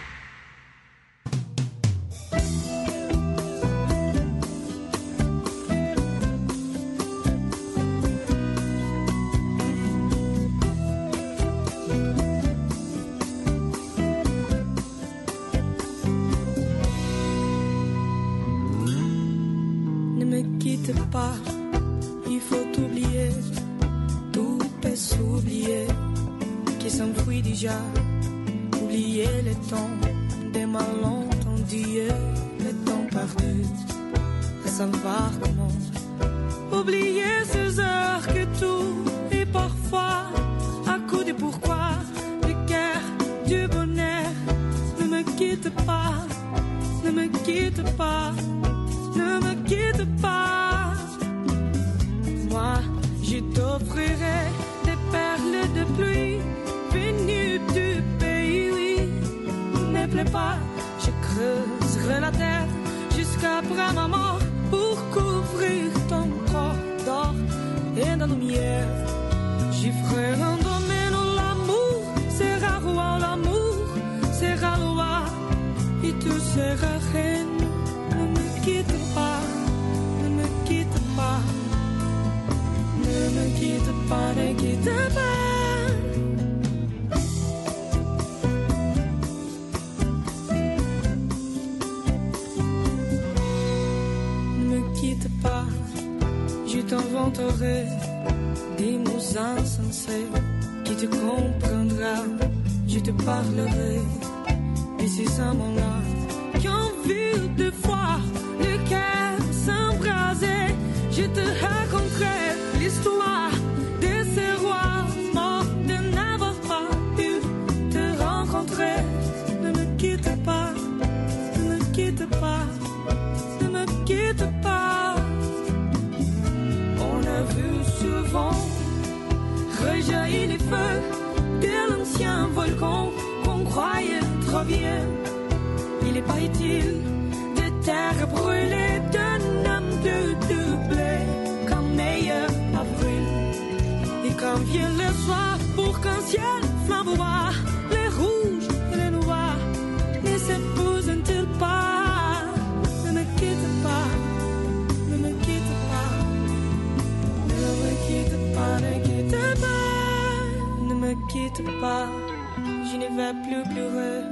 n'ai plus pleuré,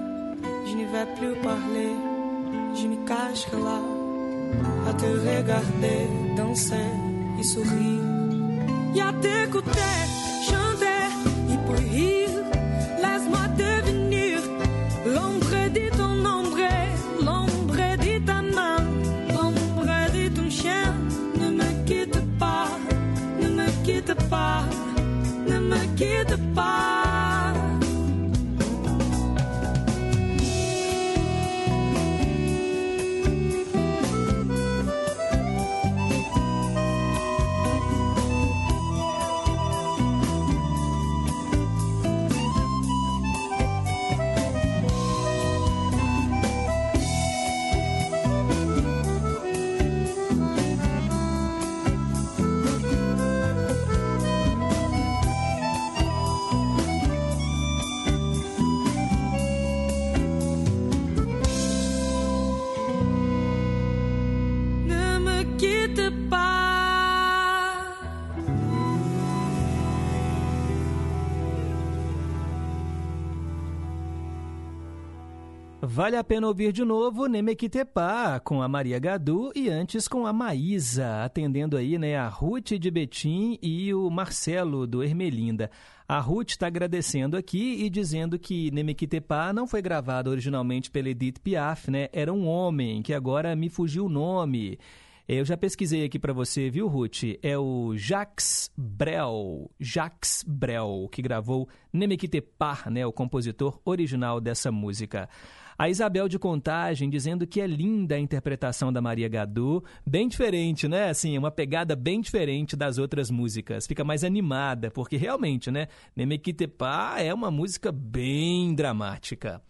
je ne vais plus parler, je me cache là, à te regarder, danser et sourire, et à t'écouter, chanter et puis rire. Laisse-moi devenir l'ombre de ton ombre, l'ombre de ta main, l'ombre de ton chien. Ne me quitte pas, ne me quitte pas, ne me quitte pas. Vale a pena ouvir de novo Nemequitepá com a Maria Gadu e antes com a Maísa, atendendo aí né, a Ruth de Betim e o Marcelo do Ermelinda. A Ruth está agradecendo aqui e dizendo que Nemequitepá não foi gravado originalmente pela Edith Piaf, né? Era um homem, que agora me fugiu o nome. Eu já pesquisei aqui para você, viu, Ruth? É o Jacques Brel, Jacques Brel, que gravou Nemequitepá, né, o compositor original dessa música. A Isabel de Contagem dizendo que é linda a interpretação da Maria Gadu, bem diferente, né? Assim, uma pegada bem diferente das outras músicas. Fica mais animada, porque realmente, né? Nemequitepá é uma música bem dramática.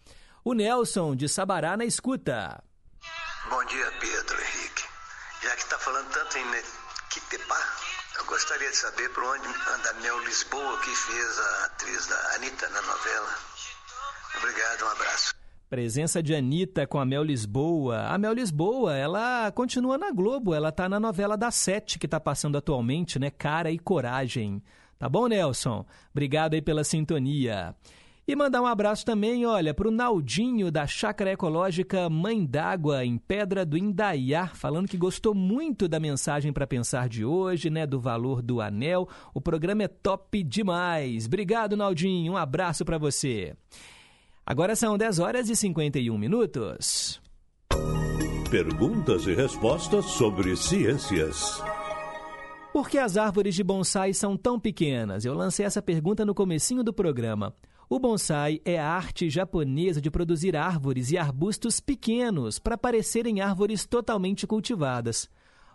O Nelson de Sabará na escuta. Bom dia, Pedro Henrique. Já que está falando tanto em Nequitepá, eu gostaria de saber por onde anda Mel Lisboa, que fez a atriz da Anitta na novela. Obrigado, um abraço. Presença de Anitta com a Mel Lisboa. A Mel Lisboa, ela continua na Globo, ela tá na novela da Sete que tá passando atualmente, né? Cara e Coragem. Tá bom, Nelson? Obrigado aí pela sintonia. E mandar um abraço também, olha, para o Naldinho da Chácara Ecológica Mãe d'Água, em Pedra do Indaiá, falando que gostou muito da mensagem para pensar de hoje, né, do valor do anel. O programa é top demais. Obrigado, Naldinho. Um abraço para você. Agora são 10 horas e 51 minutos. Perguntas e respostas sobre ciências. Por que as árvores de bonsai são tão pequenas? Eu lancei essa pergunta no comecinho do programa. O bonsai é a arte japonesa de produzir árvores e arbustos pequenos para parecerem árvores totalmente cultivadas.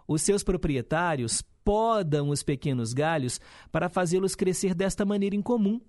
Os seus proprietários podam os pequenos galhos para fazê-los crescer desta maneira incomum.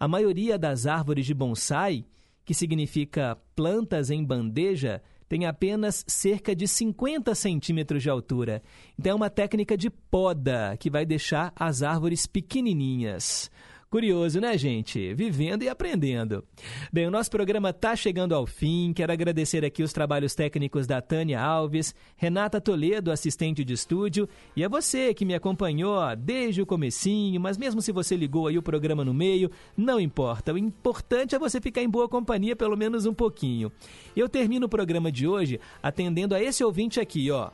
A maioria das árvores de bonsai, que significa plantas em bandeja, tem apenas cerca de 50 centímetros de altura. Então é uma técnica de poda que vai deixar as árvores pequenininhas. Curioso, né, gente? Vivendo e aprendendo. Bem, o nosso programa está chegando ao fim. Quero agradecer aqui os trabalhos técnicos da Tânia Alves, Renata Toledo, assistente de estúdio, e a você que me acompanhou desde o comecinho, mas mesmo se você ligou aí o programa no meio, não importa. O importante é você ficar em boa companhia pelo menos um pouquinho. Eu termino o programa de hoje atendendo a esse ouvinte aqui, ó.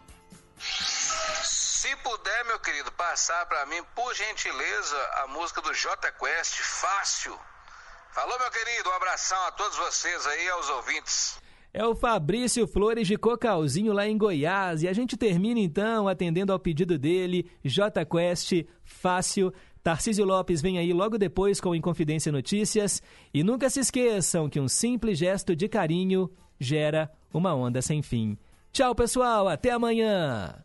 Puder, meu querido, passar para mim, por gentileza, a música do J Quest, Fácil. Falou, meu querido, um abração a todos vocês aí, aos ouvintes. É o Fabrício Flores de Cocalzinho lá em Goiás. E a gente termina então atendendo ao pedido dele, J Quest, Fácil. Tarcísio Lopes vem aí logo depois com Inconfidência Notícias. E nunca se esqueçam que um simples gesto de carinho gera uma onda sem fim. Tchau, pessoal. Até amanhã.